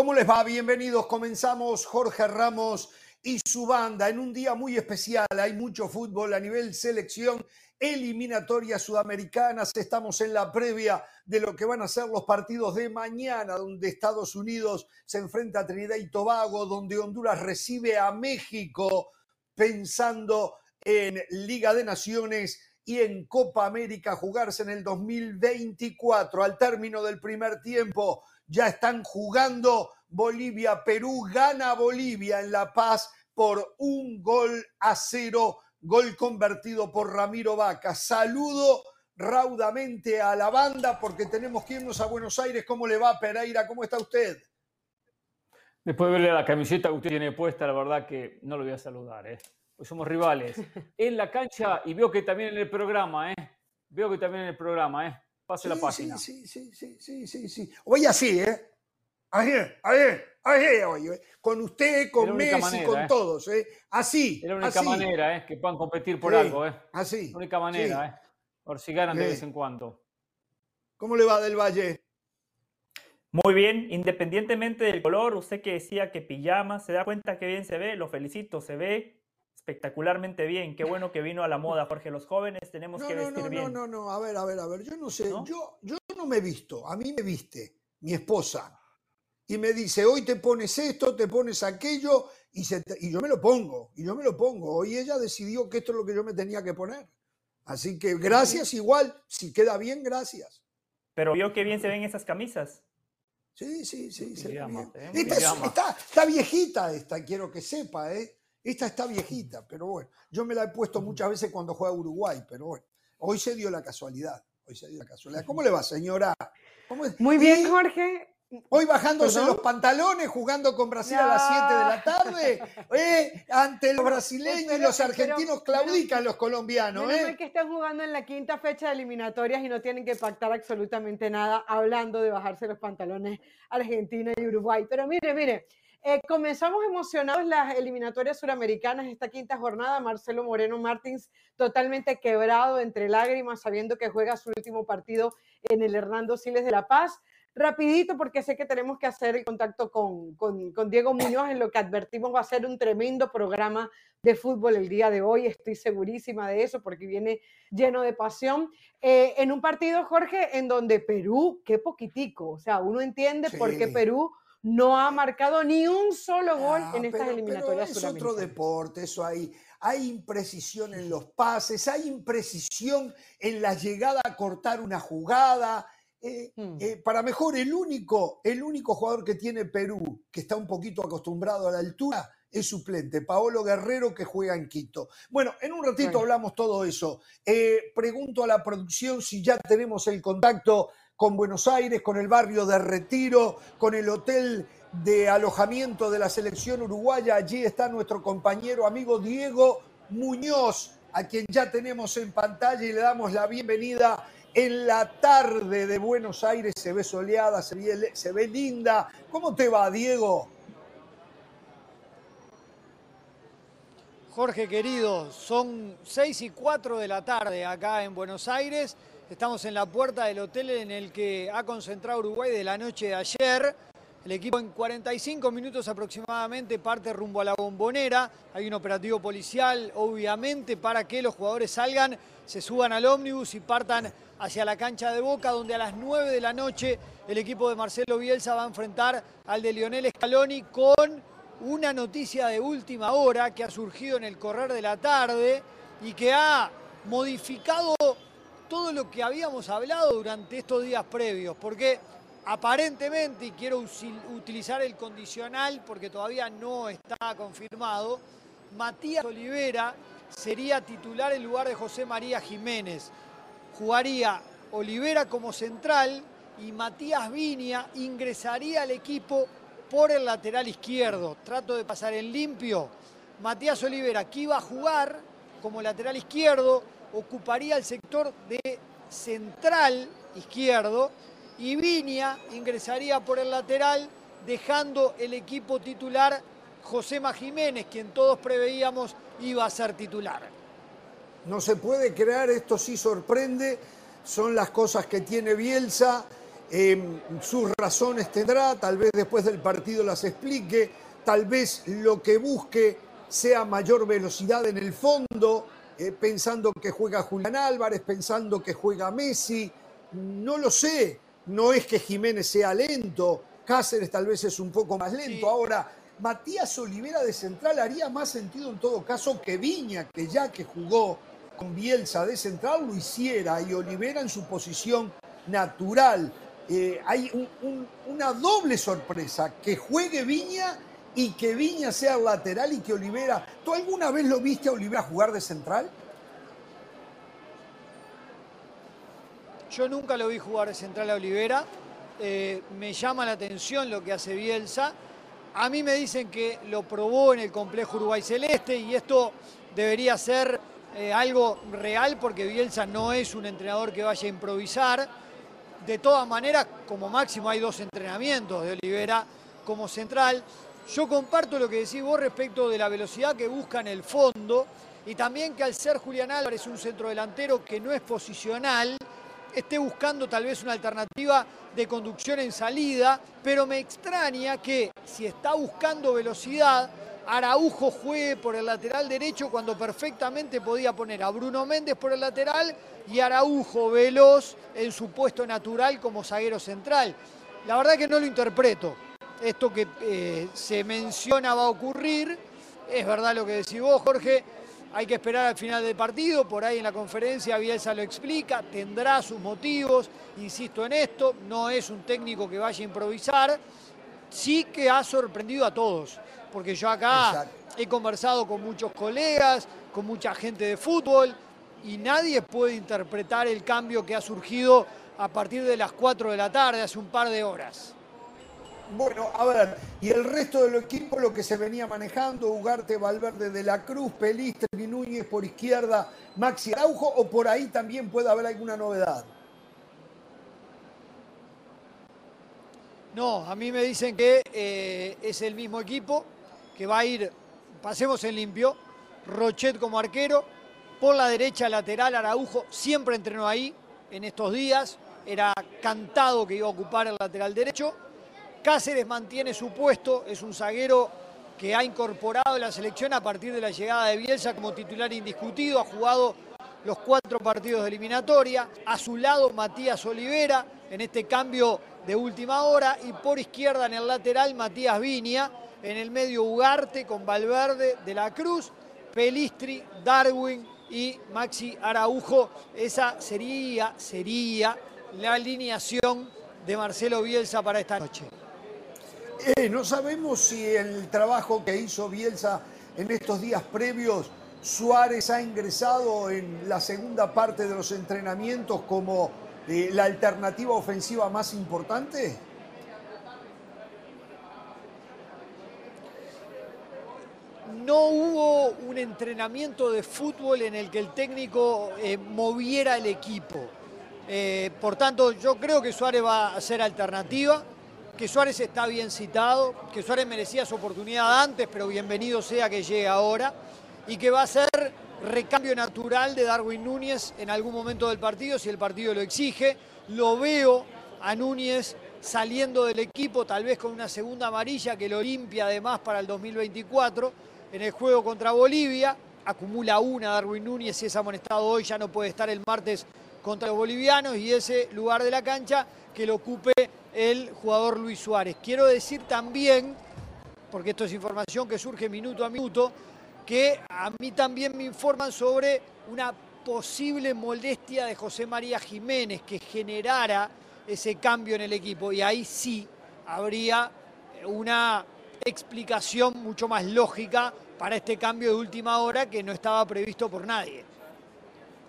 ¿Cómo les va? Bienvenidos. Comenzamos Jorge Ramos y su banda en un día muy especial. Hay mucho fútbol a nivel selección, eliminatorias sudamericanas. Estamos en la previa de lo que van a ser los partidos de mañana, donde Estados Unidos se enfrenta a Trinidad y Tobago, donde Honduras recibe a México, pensando en Liga de Naciones y en Copa América jugarse en el 2024. Al término del primer tiempo, ya están jugando Bolivia, Perú, gana Bolivia en La Paz por un gol a cero, gol convertido por Ramiro Vaca. Saludo raudamente a la banda porque tenemos que irnos a Buenos Aires. ¿Cómo le va, Pereira? ¿Cómo está usted? Después de verle la camiseta que usted tiene puesta, la verdad que no lo voy a saludar, ¿eh? Pues somos rivales. En la cancha y veo que también en el programa, ¿eh? Veo que también en el programa, ¿eh? Pase la página. Sí, sí, sí, sí, sí, sí. Hoy así, ¿eh? Ahí, ahí, ahí, oye. Con usted, con Messi, con ¿eh? todos, ¿eh? Así. Es la única manera, ¿eh? Que puedan competir por algo, ¿eh? Así. La única manera, ¿eh? Por si ganan de vez en cuando. ¿Cómo le va del Valle? Muy bien, independientemente del color, usted que decía que pijama, se da cuenta que bien se ve, lo felicito, se ve espectacularmente bien. Qué bueno que vino a la moda, Jorge. Los jóvenes tenemos que vestir no, bien. No, no, no, a ver, a ver, a ver. Yo no sé, Yo, yo no me he visto. A mí me viste mi esposa y me dice, hoy te pones esto, te pones aquello, y, se y yo me lo pongo, y yo me lo pongo. Hoy ella decidió que esto es lo que yo me tenía que poner. Así que gracias igual, si queda bien, gracias. Pero vio qué bien se ven esas camisas. Sí, sí, sí. Se ¿eh? está, está viejita esta, quiero que sepa, ¿eh? Esta está viejita, pero bueno, yo me la he puesto muchas veces cuando juega Uruguay, pero bueno, hoy se dio la casualidad. Hoy se dio la casualidad. ¿Cómo le va, señora? Muy bien, Jorge. Hoy bajándose los pantalones, jugando con Brasil a las 7 de la tarde, ¿eh? ante los brasileños y los argentinos claudican los colombianos. ¿eh? que están jugando en la quinta fecha de eliminatorias y no tienen que pactar absolutamente nada hablando de bajarse los pantalones Argentina y Uruguay. Pero mire, mire, eh, comenzamos emocionados las eliminatorias suramericanas esta quinta jornada. Marcelo Moreno Martins totalmente quebrado entre lágrimas, sabiendo que juega su último partido en el Hernando Siles de La Paz. Rapidito, porque sé que tenemos que hacer el contacto con, con, Diego Muñoz, en lo que advertimos va a ser un tremendo programa de fútbol el día de hoy. Estoy segurísima de eso, porque viene lleno de pasión. Eh, en un partido, Jorge, en donde Perú, qué poquitico, o sea, uno entiende por qué Perú no ha marcado ni un solo gol en estas eliminatorias pero es otro deporte, eso hay. Hay imprecisión en los pases, hay imprecisión en la llegada a cortar una jugada. Eh, hmm. eh, para mejor, el único, el único jugador que tiene Perú, que está un poquito acostumbrado a la altura, es suplente, Paolo Guerrero, que juega en Quito. Bueno, en un ratito hablamos todo eso. Eh, pregunto a la producción si ya tenemos el contacto con Buenos Aires, con el barrio de Retiro, con el hotel de alojamiento de la selección uruguaya. Allí está nuestro compañero amigo Diego Muñoz, a quien ya tenemos en pantalla y le damos la bienvenida en la tarde de Buenos Aires. Se ve soleada, se ve, linda. ¿Cómo te va, Diego? Jorge querido, son seis y cuatro de la tarde acá en Buenos Aires Estamos en la puerta del hotel en el que ha concentrado Uruguay de la noche de ayer. El equipo en 45 minutos aproximadamente parte rumbo a la bombonera. Hay un operativo policial, obviamente, para que los jugadores salgan, se suban al ómnibus y partan hacia la cancha de Boca, donde a las 9 de la noche el equipo de Marcelo Bielsa va a enfrentar al de Lionel Scaloni con una noticia de última hora que ha surgido en el correr de la tarde y que ha modificado todo lo que habíamos hablado durante estos días previos, porque aparentemente, y quiero utilizar el condicional porque todavía no está confirmado, Matías Olivera sería titular en lugar de José María Jiménez. Jugaría Olivera como central y Matías Viña ingresaría al equipo por el lateral izquierdo. Trato de pasar en limpio. Matías Olivera, que iba a jugar como lateral izquierdo, ocuparía el sector de central izquierdo y Viña ingresaría por el lateral dejando el equipo titular Josema Jiménez, quien todos preveíamos iba a ser titular. No se puede crear, esto sí sorprende, son las cosas que tiene Bielsa. Em, sus razones tendrá, tal vez después del partido las explique, tal vez lo que busque sea mayor velocidad en el fondo, eh, pensando que juega Julián Álvarez, pensando que juega Messi, no lo sé, no es que Jiménez sea lento, Cáceres tal vez es un poco más lento. Ahora, Matías Olivera de central haría más sentido en todo caso que Viña, que ya que jugó con Bielsa de central, lo hiciera. Y Olivera en su posición natural. Eh, hay una doble sorpresa, que juegue Viña y que Viña sea lateral y que Olivera... ¿Tú alguna vez lo viste a Olivera jugar de central? Yo nunca lo vi jugar de central a Olivera. Eh, me llama la atención lo que hace Bielsa. A mí me dicen que lo probó en el complejo Uruguay Celeste y esto debería ser eh, algo real porque Bielsa no es un entrenador que vaya a improvisar de todas maneras, como máximo hay dos entrenamientos de Olivera como central. Yo comparto lo que decís vos respecto de la velocidad que busca en el fondo y también que al ser Julián Álvarez un centrodelantero que no es posicional, esté buscando tal vez una alternativa de conducción en salida, pero me extraña que si está buscando velocidad, Araujo juegue por el lateral derecho cuando perfectamente podía poner a Bruno Méndez por el lateral y Araujo veloz en su puesto natural como zaguero central. La verdad que no lo interpreto. Esto que eh, se menciona va a ocurrir, es verdad lo que decís vos, Jorge, hay que esperar al final del partido, por ahí en la conferencia Bielsa lo explica, tendrá sus motivos, insisto en esto, no es un técnico que vaya a improvisar, sí que ha sorprendido a todos. Porque yo acá he conversado con muchos colegas, con mucha gente de fútbol, y nadie puede interpretar el cambio que ha surgido a partir de las 4 de la tarde, hace un par de horas. Bueno, a ver, y el resto del equipo lo que se venía manejando, Ugarte, Valverde de la Cruz, Pelistri, Núñez por izquierda, Maxi Araujo, o por ahí también puede haber alguna novedad. No, a mí me dicen que eh, es el mismo equipo, que va a ir, pasemos en limpio, Rochet como arquero, por la derecha lateral Araujo, siempre entrenó ahí en estos días, era cantado que iba a ocupar el lateral derecho. Cáceres mantiene su puesto, es un zaguero que ha incorporado la selección a partir de la llegada de Bielsa como titular indiscutido, ha jugado los cuatro partidos de eliminatoria. A su lado Matías Olivera en este cambio de última hora y por izquierda en el lateral Matías Viña en el medio Ugarte con Valverde de la Cruz, Pelistri, Darwin y Maxi Araujo. Esa sería, sería la alineación de Marcelo Bielsa para esta noche. Eh, no sabemos si el trabajo que hizo Bielsa en estos días previos, Suárez ha ingresado en la segunda parte de los entrenamientos como eh, la alternativa ofensiva más importante. no hubo un entrenamiento de fútbol en el que el técnico eh, moviera el equipo. Por tanto, yo creo que Suárez va a ser alternativa, que Suárez está bien citado, que Suárez merecía su oportunidad antes, pero bienvenido sea que llegue ahora, y que va a ser recambio natural de Darwin Núñez en algún momento del partido, si el partido lo exige. Lo veo a Núñez saliendo del equipo, tal vez con una segunda amarilla que lo limpia además para el 2024 en el juego contra Bolivia. Acumula una Darwin Núñez, si es amonestado hoy ya no puede estar el martes contra los bolivianos y ese lugar de la cancha que lo ocupe el jugador Luis Suárez. Quiero decir también, porque esto es información que surge minuto a minuto, que a mí también me informan sobre una posible molestia de José María Jiménez que generara ese cambio en el equipo y ahí sí habría una explicación mucho más lógica para este cambio de última hora que no estaba previsto por nadie.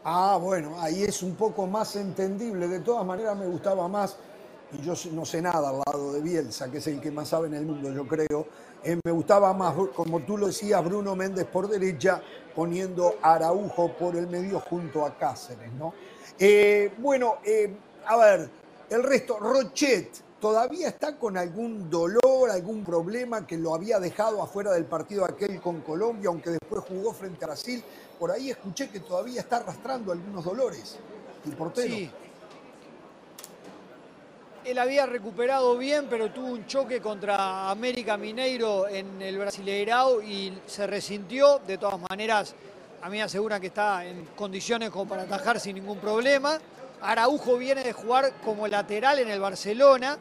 Ah, bueno, ahí es un poco más entendible. De todas maneras me gustaba más, y yo no sé nada al lado de Bielsa, que es el que más sabe en el mundo, yo creo. Eh, me gustaba más, como tú lo decías, Bruno Méndez por derecha, poniendo Araujo por el medio junto a Cáceres, ¿no? Eh, bueno, eh, a ver, el resto, Rochet, todavía está con algún dolor, algún problema que lo había dejado afuera del partido aquel con Colombia, aunque después jugó frente a Brasil. Por ahí escuché que todavía está arrastrando algunos dolores el portero. Sí. él había recuperado bien, pero tuvo un choque contra América Mineiro en el Brasileirao y se resintió. De todas maneras, a mí me aseguran que está en condiciones como para atajar sin ningún problema. Araujo viene de jugar como lateral en el Barcelona.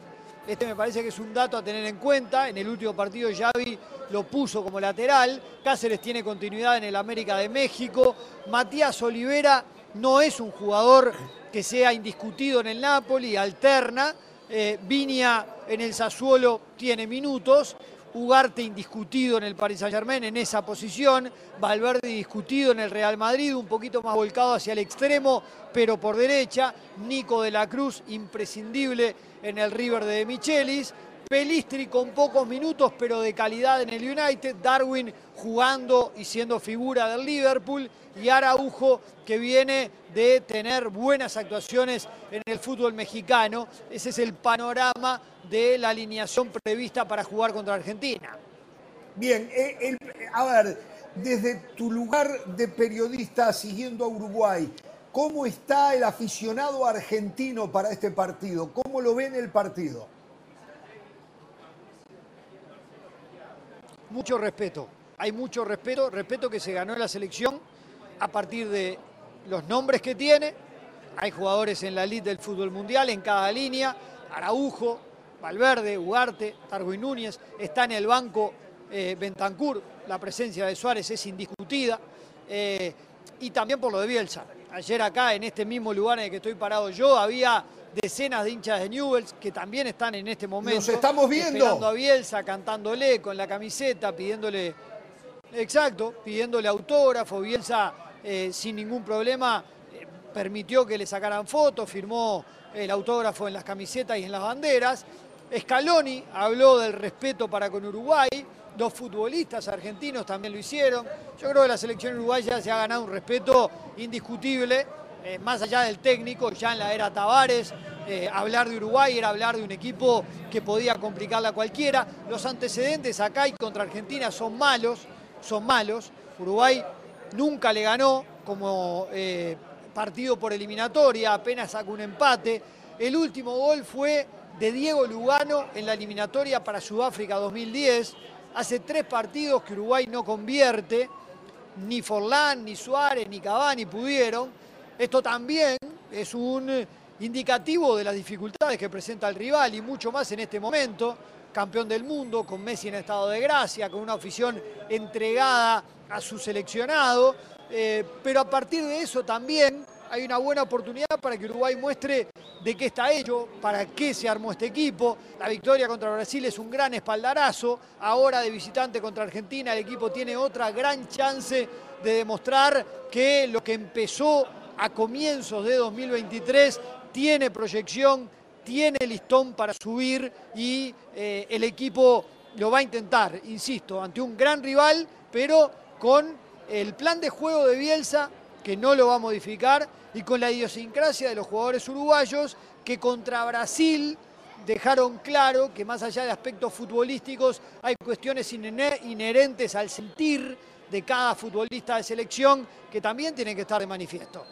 Este me parece que es un dato a tener en cuenta. En el último partido Xavi lo puso como lateral. Cáceres tiene continuidad en el América de México. Matías Olivera no es un jugador que sea indiscutido en el Napoli, alterna. Eh, Viña en el Sassuolo tiene minutos. Ugarte indiscutido en el Paris Saint Germain en esa posición, Valverde discutido en el Real Madrid, un poquito más volcado hacia el extremo, pero por derecha, Nico de la Cruz imprescindible en el River de Michelis, Pelistri con pocos minutos pero de calidad en el United, Darwin jugando y siendo figura del Liverpool y Araujo que viene de tener buenas actuaciones en el fútbol mexicano. Ese es el panorama de la alineación prevista para jugar contra Argentina. Bien, eh, a ver, desde tu lugar de periodista siguiendo a Uruguay, ¿cómo está el aficionado argentino para este partido? ¿Cómo lo ven el partido? mucho respeto. Hay mucho respeto, respeto que se ganó en la selección a partir de los nombres que tiene. Hay jugadores en la elite del fútbol mundial en cada línea. Araujo, Valverde, Ugarte, Darwin Núñez. Está en el banco eh, Bentancur. La presencia de Suárez es indiscutida. Eh, y también por lo de Bielsa. Ayer acá, en este mismo lugar en el que estoy parado yo, había decenas de hinchas de Newells que también están en este momento. Nos estamos viendo. Esperando a Bielsa, cantándole con la camiseta, pidiéndole, exacto, pidiéndole autógrafo. Bielsa eh, sin ningún problema eh, permitió que le sacaran fotos, firmó el autógrafo en las camisetas y en las banderas. Scaloni habló del respeto para con Uruguay, dos futbolistas argentinos también lo hicieron. Yo creo que la selección uruguaya se ha ganado un respeto indiscutible eh, más allá del técnico, ya en la era Tavares, eh, hablar de Uruguay era hablar de un equipo que podía complicarla a cualquiera. Los antecedentes acá y contra Argentina son malos, son malos. Uruguay nunca le ganó como eh, partido por eliminatoria, apenas sacó un empate. El último gol fue de Diego Lugano en la eliminatoria para Sudáfrica 2010. Hace tres partidos que Uruguay no convierte, ni Forlán, ni Suárez, ni Cavani pudieron. Esto también es un indicativo de las dificultades que presenta el rival y mucho más en este momento. Campeón del mundo, con Messi en estado de gracia, con una afición entregada a su seleccionado. Eh, pero a partir de eso también hay una buena oportunidad para que Uruguay muestre de qué está hecho, para qué se armó este equipo. La victoria contra Brasil es un gran espaldarazo. Ahora de visitante contra Argentina, el equipo tiene otra gran chance de demostrar que lo que empezó a comienzos de 2023, tiene proyección, tiene listón para subir y eh, el equipo lo va a intentar, insisto, ante un gran rival, pero con el plan de juego de Bielsa, que no lo va a modificar, y con la idiosincrasia de los jugadores uruguayos, que contra Brasil dejaron claro que más allá de aspectos futbolísticos hay cuestiones inherentes al sentir de cada futbolista de selección que también tienen que estar de manifiesto.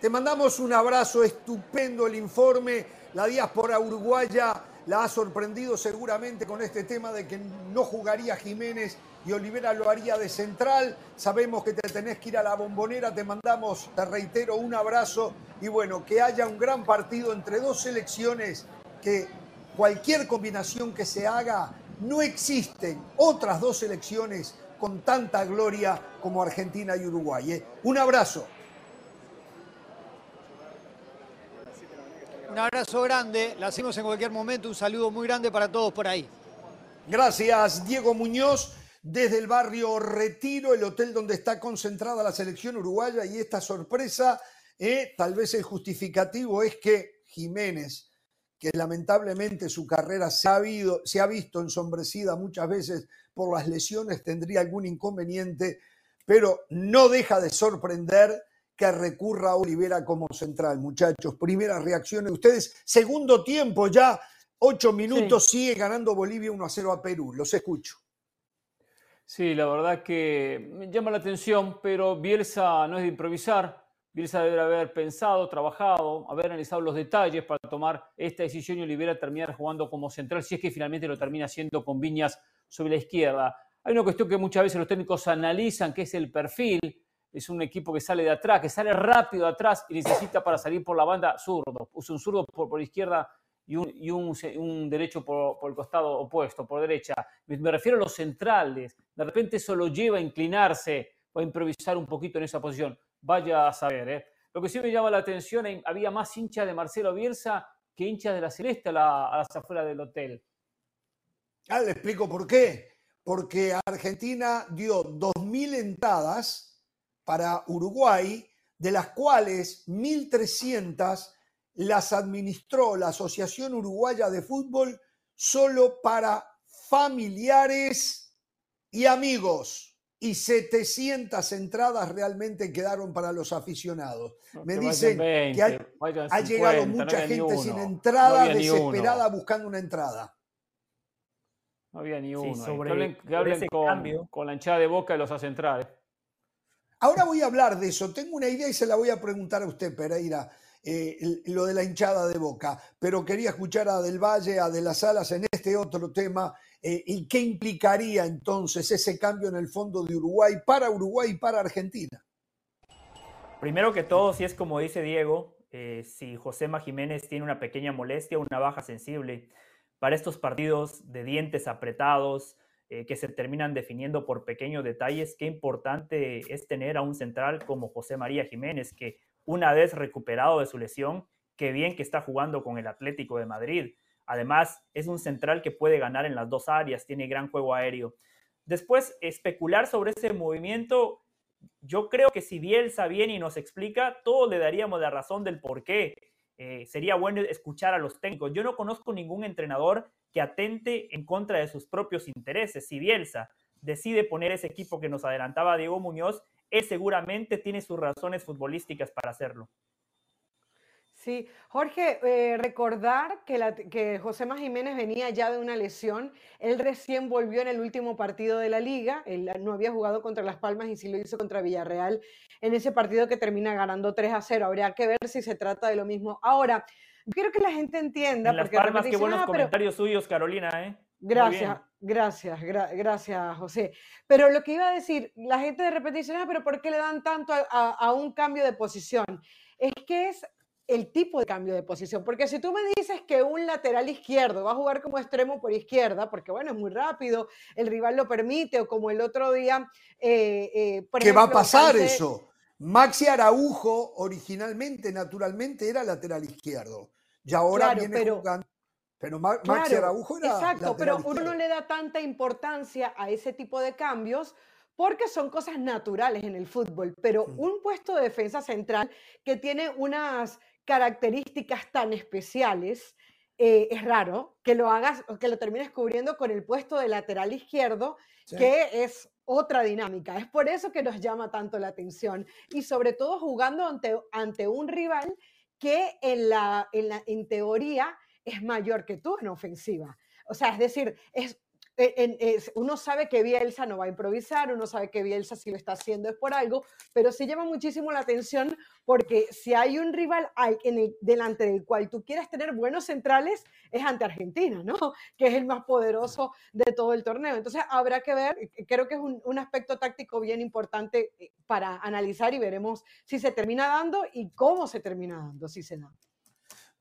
Te mandamos un abrazo, estupendo el informe. La diáspora uruguaya la ha sorprendido seguramente con este tema de que no jugaría Jiménez y Olivera lo haría de central. Sabemos que te tenés que ir a la bombonera, te mandamos, te reitero, un abrazo y bueno, que haya un gran partido entre dos selecciones que cualquier combinación que se haga, no existen otras dos selecciones con tanta gloria como Argentina y Uruguay. ¿eh? Un abrazo. Un abrazo grande, la hacemos en cualquier momento, un saludo muy grande para todos por ahí. Gracias, Diego Muñoz, desde el barrio Retiro, el hotel donde está concentrada la selección uruguaya y esta sorpresa, eh, tal vez el justificativo es que Jiménez, que lamentablemente su carrera se ha, se ha visto ensombrecida muchas veces por las lesiones, tendría algún inconveniente, pero no deja de sorprender que recurra a Olivera como central, muchachos. Primeras reacciones de ustedes. Segundo tiempo ya, ocho minutos, sigue ganando Bolivia 1 a 0 a Perú. Los escucho. Sí, la verdad que me llama la atención, pero Bielsa no es de improvisar. Bielsa debe haber pensado, trabajado, haber analizado los detalles para tomar esta decisión y Olivera terminar jugando como central, si es que finalmente lo termina haciendo con Viñas sobre la izquierda. Hay una cuestión que muchas veces los técnicos analizan, que es el perfil. Es un equipo que sale de atrás, que sale rápido atrás y necesita para salir por la banda zurdo. Usa un zurdo por, por izquierda y un, y un, derecho por, por, el costado opuesto, por derecha. Me, refiero a los centrales. De repente eso lo lleva a inclinarse o a improvisar un poquito en esa posición. Vaya a saber. ¿eh? Lo que sí me llama la atención, había más hinchas de Marcelo Bielsa que hinchas de la Celeste a, la, las afueras del hotel. Ah, le explico por qué. Porque Argentina dio 2.000 entradas para Uruguay, de las cuales 1.300 las administró la Asociación Uruguaya de Fútbol solo para familiares y amigos. Y 700 entradas realmente quedaron para los aficionados. No, Me que dicen vayan 20, que ha, vayan ha 50, llegado mucha gente uno. sin entrada, desesperada, buscando una entrada. No había ni uno. sobre- que hablen, que con, cambio. con la hinchada de boca de los centrales. Ahora voy a hablar de eso. Tengo una idea y se la voy a preguntar a usted, Pereira, eh, lo de la hinchada de boca. Pero quería escuchar a Del Valle, a De las Alas en este otro tema. eh, ¿Y qué implicaría entonces ese cambio en el fondo de Uruguay para Uruguay y para Argentina? Primero que todo, si es como dice Diego, eh, si Josema Jiménez tiene una pequeña molestia, una baja sensible, para estos partidos de dientes apretados, eh, que se terminan definiendo por pequeños detalles, qué importante es tener a un central como José María Jiménez, que una vez recuperado de su lesión, qué bien que está jugando con el Atlético de Madrid. Además, es un central que puede ganar en las dos áreas, tiene gran juego aéreo. Después, especular sobre ese movimiento, yo creo que si Bielsa viene y nos explica, todos le daríamos la razón del por qué. Eh, sería bueno escuchar a los técnicos. Yo no conozco ningún entrenador que atente en contra de sus propios intereses. Si Bielsa decide poner ese equipo que nos adelantaba Diego Muñoz, él seguramente tiene sus razones futbolísticas para hacerlo. Sí, Jorge, eh, recordar que, la, que José Más Jiménez venía ya de una lesión. Él recién volvió en el último partido de la liga. Él no había jugado contra Las Palmas y sí lo hizo contra Villarreal en ese partido que termina ganando 3 a 0. Habría que ver si se trata de lo mismo. Ahora, quiero que la gente entienda. En Las porque de Palmas, qué buenos "Ah, pero- comentarios suyos, Carolina, ¿eh? Gracias, gracias, gra- gracias, José. Pero lo que iba a decir, la gente de repente dice, ah, pero ¿por qué le dan tanto a, a- a un cambio de posición? Es que es el tipo de cambio de posición, porque si tú me dices que un lateral izquierdo va a jugar como extremo por izquierda, porque bueno, es muy rápido, el rival lo permite, o como el otro día, eh, eh, por ¿Qué va a pasar Cance- eso? Maxi Araujo originalmente, naturalmente, era lateral izquierdo. Y ahora Claro, viene pero- jugando. Pero Ma- Maxi Claro, Araujo era Exacto, pero uno no le da tanta importancia a ese tipo de cambios porque son cosas naturales en el fútbol. Pero un puesto de defensa central que tiene unas características tan especiales, eh, es raro que lo hagas o que lo termines cubriendo con el puesto de lateral izquierdo, Sí. que es otra dinámica. Es por eso que nos llama tanto la atención y sobre todo jugando ante, ante un rival que en, la, en, la, en teoría es mayor que tú en ofensiva. O sea, es decir, es, en- es- uno sabe que Bielsa no va a improvisar, uno sabe que Bielsa si lo está haciendo es por algo, pero sí llama muchísimo la atención porque si hay un rival al- en el, delante del cual tú quieres tener buenos centrales, es ante Argentina, ¿no? Que es el más poderoso de todo el torneo. Entonces habrá que ver, eh, creo que es un, aspecto táctico bien importante eh, para analizar y veremos si se termina dando y cómo se termina dando, si se da.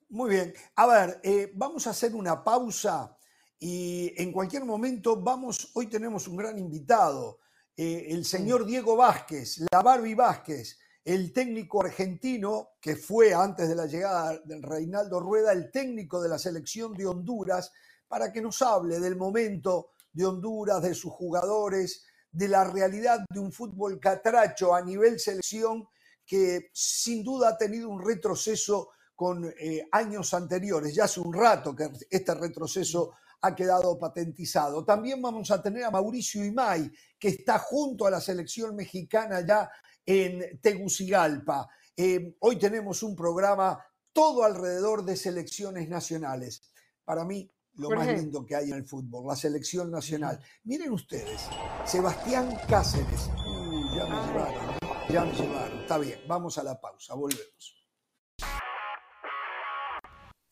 Muy bien. A ver, eh, vamos a hacer una pausa y en cualquier momento vamos, hoy tenemos un gran invitado, eh, el señor Diego Vázquez, la Barbie Vázquez, el técnico argentino que fue antes de la llegada del Reinaldo Rueda, el técnico de la selección de Honduras, para que nos hable del momento de Honduras, de sus jugadores, de la realidad de un fútbol catracho a nivel selección que sin duda ha tenido un retroceso con eh, años anteriores. Ya hace un rato que este retroceso ha quedado patentizado. También vamos a tener a Mauricio Imay, que está junto a la selección mexicana ya en Tegucigalpa. Eh, hoy tenemos un programa todo alrededor de selecciones nacionales. Para mí, lo más lindo que hay en el fútbol, la selección nacional. Miren ustedes, Sebastián Cáceres. Uy, ya me llevaron, ya me llevaron. está bien, vamos a la pausa, volvemos.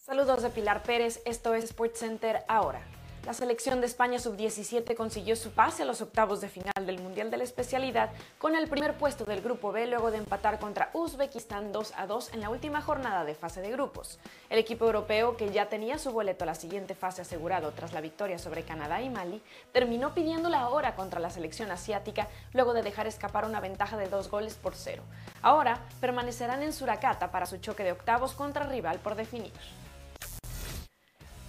Saludos de Pilar Pérez, esto es SportsCenter ahora. La selección de España sub-17 consiguió su pase a los octavos de final del Mundial de la Especialidad con el primer puesto del Grupo B luego de empatar contra Uzbekistán 2 a 2 en la última jornada de fase de grupos. El equipo europeo, que ya tenía su boleto a la siguiente fase asegurado tras la victoria sobre Canadá y Mali, terminó pidiendo la hora contra la selección asiática luego de dejar escapar una ventaja de dos goles por cero. Ahora permanecerán en Suracata para su choque de octavos contra rival por definir.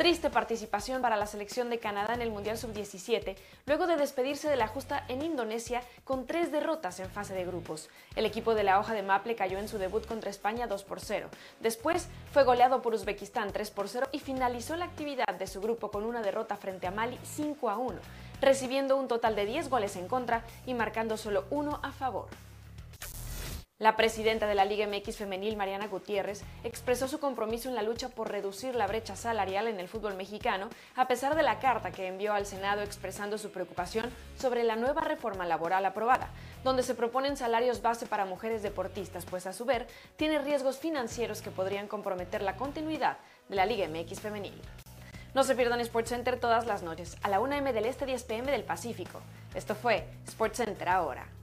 Triste participación para la selección de Canadá en el Mundial Sub-17, luego de despedirse de la justa en Indonesia con tres derrotas en fase de grupos. El equipo de la hoja de Maple cayó en su debut contra España 2 por 0. Después fue goleado por Uzbekistán 3 por 0 y finalizó la actividad de su grupo con una derrota frente a Mali 5 a 1, recibiendo un total de 10 goles en contra y marcando solo uno a favor. La presidenta de la Liga MX Femenil, Mariana Gutiérrez, expresó su compromiso en la lucha por reducir la brecha salarial en el fútbol mexicano, a pesar de la carta que envió al Senado expresando su preocupación sobre la nueva reforma laboral aprobada, donde se proponen salarios base para mujeres deportistas, pues a su ver tiene riesgos financieros que podrían comprometer la continuidad de la Liga MX Femenil. No se pierdan SportsCenter todas las noches, a la 1 m del Este 10 pm del Pacífico. Esto fue SportsCenter ahora.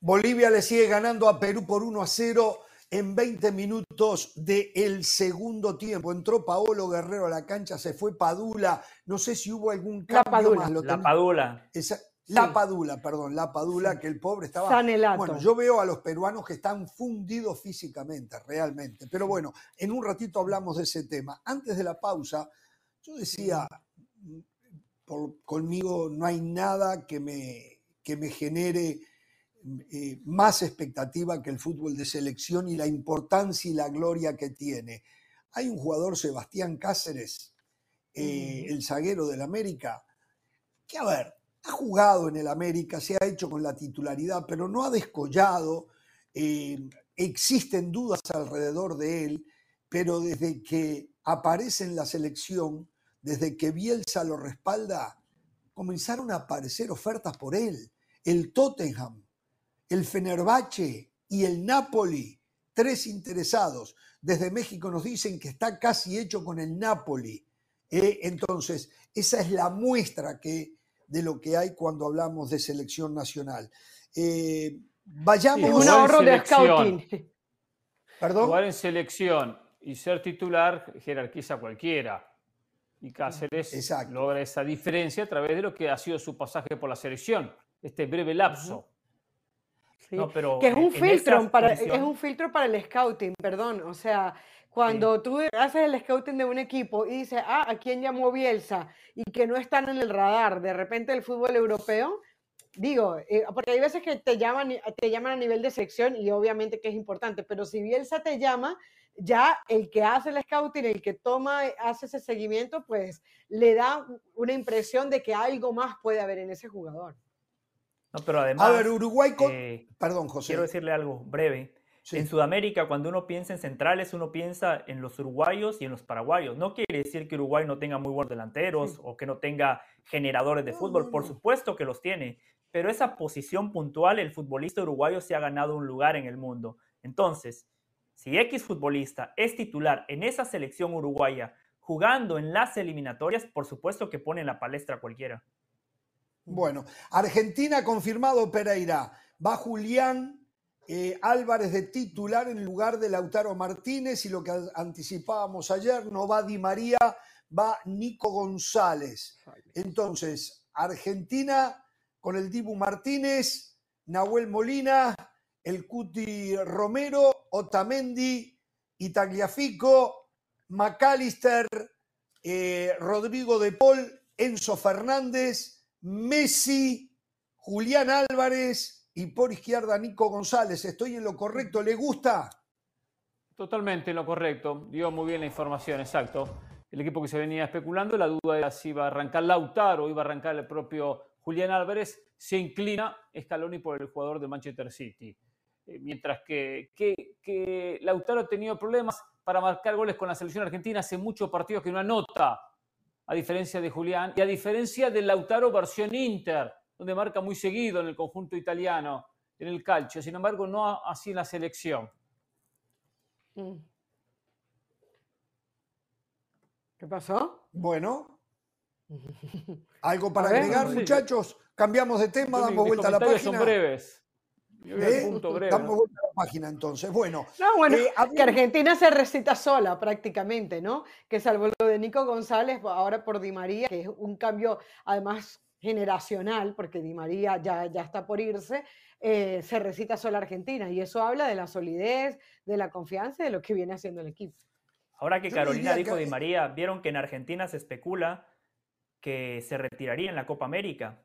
Bolivia le sigue ganando a Perú por 1 a 0 en 20 minutos del segundo tiempo. Entró Paolo Guerrero a la cancha, se fue Padula. No sé si hubo algún cambio Padula. más. Lo La Padula. Esa- La Padula, perdón, la Padula, que el pobre estaba. Sanelato. Bueno, yo veo a los peruanos que están fundidos físicamente, realmente. Pero bueno, en un ratito hablamos de ese tema. Antes de la pausa, yo decía, por- conmigo no hay nada que me, que me genere eh, más expectativa que el fútbol de selección y la importancia y la gloria que tiene. Hay un jugador, Sebastián Cáceres, eh, el zaguero del América, que a ver, ha jugado en el América, se ha hecho con la titularidad, pero no ha descollado. eh, existen dudas alrededor de él, pero desde que aparece en la selección, desde que Bielsa lo respalda, comenzaron a aparecer ofertas por él. El Tottenham, el Fenerbahce y el Napoli, tres interesados. Desde México nos dicen que está casi hecho con el Napoli. Eh, entonces, esa es la muestra que, de lo que hay cuando hablamos de selección nacional. Eh, vayamos. Jugar un en ahorro de selección. scouting. Perdón. Jugar en selección y ser titular jerarquiza a cualquiera. Y Cáceres Exacto. logra esa diferencia a través de lo que ha sido su pasaje por la selección, este breve lapso. Sí. No, pero que es un filtro para es un filtro para el scouting, perdón, o sea, cuando tú haces el scouting de un equipo y dices, ah, ¿a quién llamó Bielsa? Y que no están en el radar de repente el fútbol europeo, digo, eh, porque hay veces que te llaman, te llaman a nivel de sección y obviamente que es importante, pero si Bielsa te llama, ya el que hace el scouting, el que toma, hace ese seguimiento, pues le da una impresión de que algo más puede haber en ese jugador. No, pero además, A ver, Uruguay. con- eh, Perdón, José. quiero decirle algo breve. Sí. En Sudamérica, cuando uno piensa en centrales, uno piensa en los uruguayos y en los paraguayos. No quiere decir que Uruguay no tenga muy buenos delanteros Sí. o que no tenga generadores de No, fútbol. no, Por supuesto que los tiene, pero esa posición puntual, el futbolista uruguayo se ha ganado un lugar en el mundo. Entonces, si X futbolista es titular en esa selección uruguaya, jugando en las eliminatorias, por supuesto que pone en la palestra cualquiera. Bueno, Argentina confirmado Pereira. Va Julián eh, Álvarez de titular en lugar de Lautaro Martínez y lo que anticipábamos ayer, no va Di María, va Nico González. Entonces, Argentina con el Dibu Martínez, Nahuel Molina, el Cuti Romero, Otamendi, Itagliafico, McAllister, eh, Rodrigo de Paul, Enzo Fernández, Messi, Julián Álvarez y por izquierda Nico González. ¿Estoy en lo correcto? ¿Le gusta? Totalmente en lo correcto, dio muy bien la información, exacto. El equipo que se venía especulando, la duda era si iba a arrancar Lautaro o iba a arrancar el propio Julián Álvarez, se inclina Scaloni por el jugador de Manchester City. Eh, mientras que, que, que Lautaro ha tenido problemas para marcar goles con la selección argentina, hace muchos partidos que no anota. A diferencia de Julián y a diferencia de Lautaro versión Inter, donde marca muy seguido en el conjunto italiano, en el calcio, sin embargo no así en la selección. Mm. ¿Qué pasó? Bueno, ¿algo para agregar, muchachos? Cambiamos de tema, damos mis vuelta a la página. son breves. ¿Eh? punto breve, Damos ¿no? la página entonces. Bueno, No, bueno, Eh, que Argentina se recita sola prácticamente, ¿no? Que salvo lo de Nico González, ahora por Di María, que es un cambio además generacional, porque Di María ya, ya está por irse, eh, se recita sola Argentina. Y eso habla de la solidez, de la confianza y de lo que viene haciendo el equipo. Ahora que Yo Carolina dijo que- Di María, vieron que en Argentina se especula que se retiraría en la Copa América.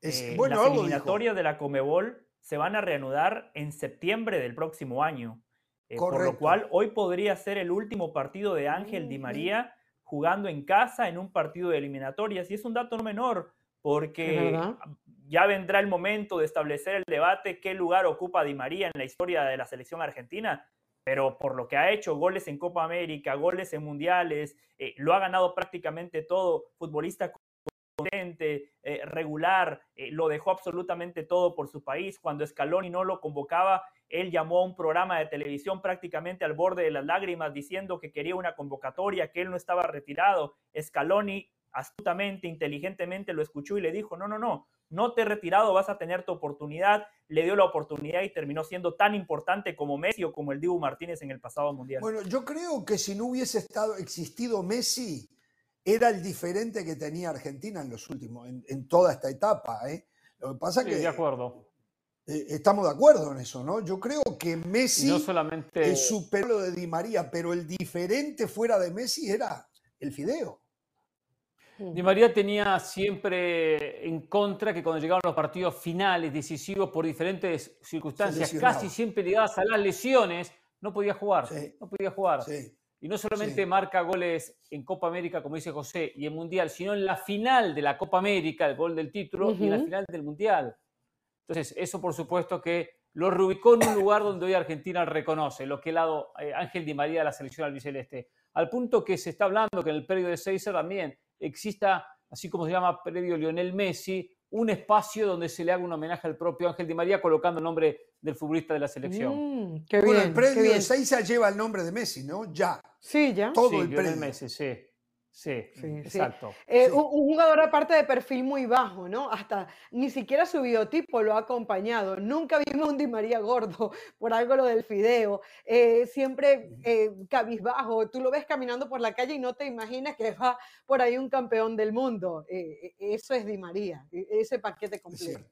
es- Eh, bueno, las eliminatorias de la Comebol se van a reanudar en septiembre del próximo año. eh, por lo cual, hoy podría ser el último partido de Ángel Di. María jugando en casa en un partido de eliminatorias. Y es un dato no menor, porque ya vendrá el momento de establecer el debate qué lugar ocupa Di María en la historia de la selección argentina. Pero por lo que ha hecho, goles en Copa América, goles en mundiales, eh, lo ha ganado prácticamente todo, futbolista eh, regular, eh, lo dejó absolutamente todo por su país. Cuando Scaloni no lo convocaba, él llamó a un programa de televisión prácticamente al borde de las lágrimas diciendo que quería una convocatoria, que él no estaba retirado. Scaloni astutamente, inteligentemente lo escuchó y le dijo, no, no, no, no te he retirado, vas a tener tu oportunidad. Le dio la oportunidad y terminó siendo tan importante como Messi o como el Dibu Martínez en el pasado mundial. Bueno, yo creo que si no hubiese estado, existido Messi, era el diferente que tenía Argentina en los últimos, en, en toda esta etapa. ¿eh? Lo que pasa Sí, que de acuerdo. eh, estamos de acuerdo en eso, ¿no? Yo creo que Y Messi no solamente... superó lo de Di María, pero el diferente fuera de Messi era el Fideo. Di María tenía siempre en contra que cuando llegaban los partidos finales, decisivos por diferentes circunstancias, casi siempre ligadas a las lesiones, no podía jugar. Sí. No podía jugar. Sí. Y no solamente Sí. marca goles en Copa América, como dice José, y en Mundial, sino en la final de la Copa América, el gol del título, y en la final del Mundial. Entonces, eso por supuesto que lo reubicó en un lugar donde hoy Argentina reconoce, lo que ha dado eh, Ángel Di María de la selección albiceleste. Al punto que se está hablando que en el predio de Seiza también exista, así como se llama predio Lionel Messi, un espacio donde se le haga un homenaje al propio Ángel Di María colocando el nombre del futbolista de la selección. Mm, qué Bueno, bien, el qué predio de. Seiza lleva el nombre de Messi, ¿no? Ya. Sí, ya. Todo sí, el predio. Messi, sí. Sí, Sí, sí. exacto. Eh, Sí. un, un jugador aparte de perfil muy bajo, ¿no? Hasta ni siquiera su biotipo lo ha acompañado. Nunca vimos un Di María gordo, por algo lo del fideo. Eh, siempre eh, cabizbajo. Tú lo ves caminando por la calle y no te imaginas que va por ahí un campeón del mundo. Eso es Di María, e- ese paquete Es completo. cierto.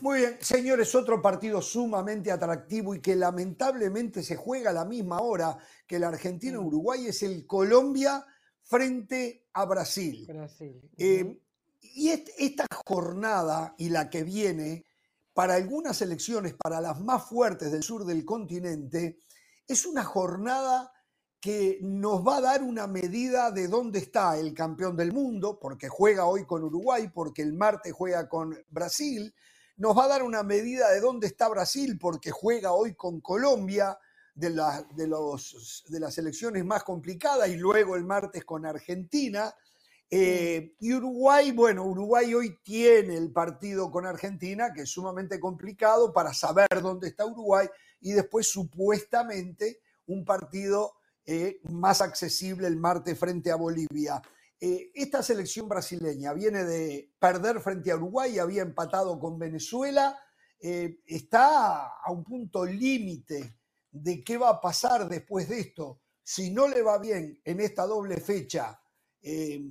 Muy bien, señores, otro partido sumamente atractivo y que lamentablemente se juega a la misma hora que la Argentina-Uruguay es el Colombia frente a Brasil. Brasil. Eh, y est- esta jornada y la que viene, para algunas elecciones, para las más fuertes del sur del continente, es una jornada que nos va a dar una medida de dónde está el campeón del mundo, porque juega hoy con Uruguay, porque el martes juega con Brasil, nos va a dar una medida de dónde está Brasil, porque juega hoy con Colombia, de, la- de los, de las elecciones más complicadas, y luego el martes con Argentina. Eh, y Uruguay, bueno, Uruguay hoy tiene el partido con Argentina, que es sumamente complicado para saber dónde está Uruguay, y después supuestamente un partido eh, más accesible el martes frente a Bolivia. Eh, esta selección brasileña viene de perder frente a Uruguay, había empatado con Venezuela, está a un punto límite de qué va a pasar después de esto. Si no le va bien en esta doble fecha, eh,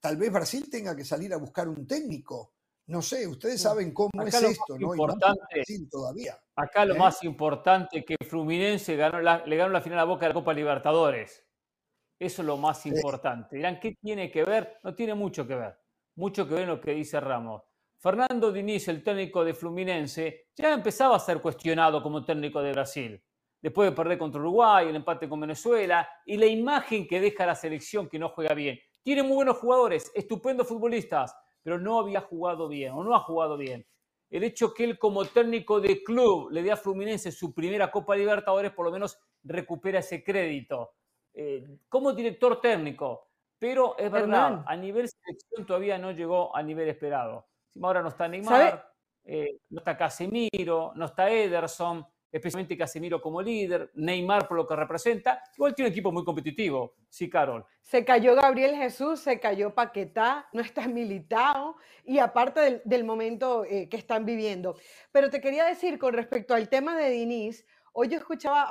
tal vez Brasil tenga que salir a buscar un técnico. No sé, ustedes saben cómo Acá es esto, ¿no? Y importante- Brasil todavía. Acá lo ¿Eh? más importante que Fluminense ganó la- le ganó la final a Boca de la Copa Libertadores. Eso es lo más importante. Dirán, ¿qué tiene que ver? No tiene mucho que ver. Mucho que ver en lo que dice Ramos. Fernando Diniz, el técnico de Fluminense, ya empezaba a ser cuestionado como técnico de Brasil. Después de perder contra Uruguay, el empate con Venezuela y la imagen que deja la selección que no juega bien. Tiene muy buenos jugadores, estupendos futbolistas, pero no había jugado bien o no ha jugado bien el hecho que él como técnico de club le dé a Fluminense su primera Copa Libertadores, por lo menos recupera ese crédito. Eh, como director técnico, Pero es verdad, Hernán. a nivel selección todavía no llegó al nivel esperado. Ahora no está Neymar, eh, no está Casemiro, no está Ederson, especialmente Casemiro como líder, Neymar por lo que representa. Igual tiene un equipo muy competitivo, sí, Carol. Se cayó Gabriel Jesús, se cayó Paquetá, no está militado y aparte del, momento eh, que están viviendo. Pero te quería decir con respecto al tema de Diniz, hoy yo escuchaba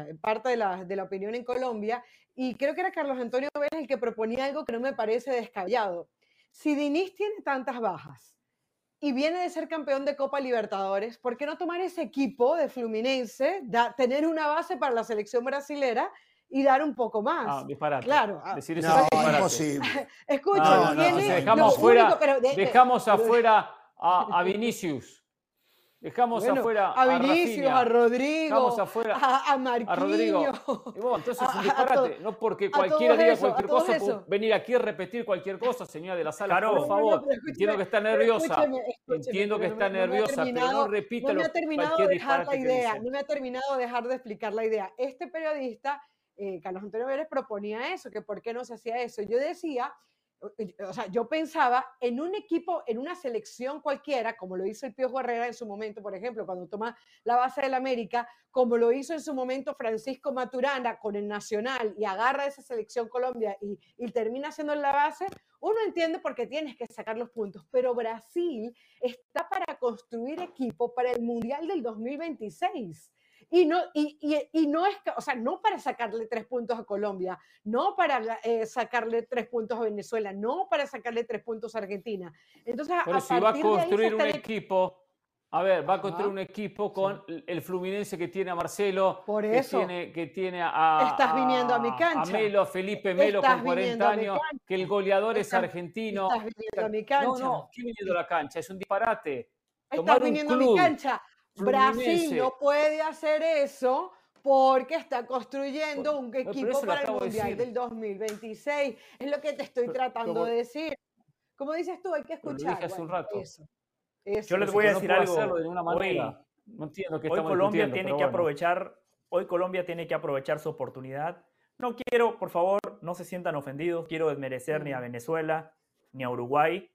a parte de la, de la opinión en Colombia y creo que era Carlos Antonio Vélez el que proponía algo que no me parece descabellado. Si Diniz tiene tantas bajas y viene de ser campeón de Copa Libertadores, ¿por qué no tomar ese equipo de Fluminense, da- tener una base para la selección brasilera y dar un poco más? Ah, disparate. Claro, ah, Decir eso No, es imposible. Escucha, No, no, dejamos fuera, único, pero de- de- dejamos afuera a, a Vinicius. Dejamos bueno, afuera a Vinicius, Rafinha. a Rodrigo, Dejamos afuera a, a Marquinhos. a Rodrigo. Y bueno, entonces es a- un a disparate. to- no porque a cualquiera diga eso, a cualquier cosa, eso. venir aquí a repetir cualquier cosa, señora de la sala, Claro. por No, no, favor. escúcheme, Entiendo que está nerviosa. escúcheme, escúcheme, Entiendo que está no me- no me ha nerviosa, pero terminado- no repita no me lo- ha terminado cualquier de dejar la que idea, dice. no me ha terminado de dejar de explicar la idea. Este periodista, eh, Carlos Antonio Vélez, proponía eso, que por qué no se hacía eso. Yo decía, o- sea, yo pensaba en un equipo, en una selección cualquiera, como lo hizo el Piojo Herrera en su momento, por ejemplo, cuando toma la base del América, como lo hizo en su momento Francisco Maturana con el Nacional y agarra esa selección Colombia y, y termina siendo la base, uno entiende por qué tienes que sacar los puntos, pero Brasil está para construir equipo para el Mundial del 2026. Y no, y, y- y no es, o sea, no para sacarle tres puntos a Colombia, no para eh, sacarle tres puntos a Venezuela, no para sacarle tres puntos a Argentina. Entonces, a, Pero a si va a construir un equipo, a ver, va a construir Ajá. un equipo con el Fluminense que tiene a Marcelo, Por que tiene, que tiene a, Estás viniendo a mi a cancha. Melo, a Felipe Melo Estás con 40 viniendo a mi años, que el goleador es Estás- argentino. Estás viniendo a mi cancha. No, no, ¿qué viniendo a la cancha? Es un disparate. Estás Tomar un viniendo a club mi cancha. Brasil no puede hacer eso porque está construyendo un pero equipo para el de Mundial decir. del 2026. Es lo que te estoy Pero- tratando pero- de decir. Como dices tú, hay que Pero lo escuchar. dije hace un Bueno, rato. Eso, eso. Yo les voy a que no decir puedo algo. de Hoy- manera. no entiendo qué Hoy Colombia tiene que bueno. aprovechar, hoy Colombia tiene que aprovechar su oportunidad. No quiero, por favor, no se sientan ofendidos, quiero desmerecer ni a Venezuela ni a Uruguay,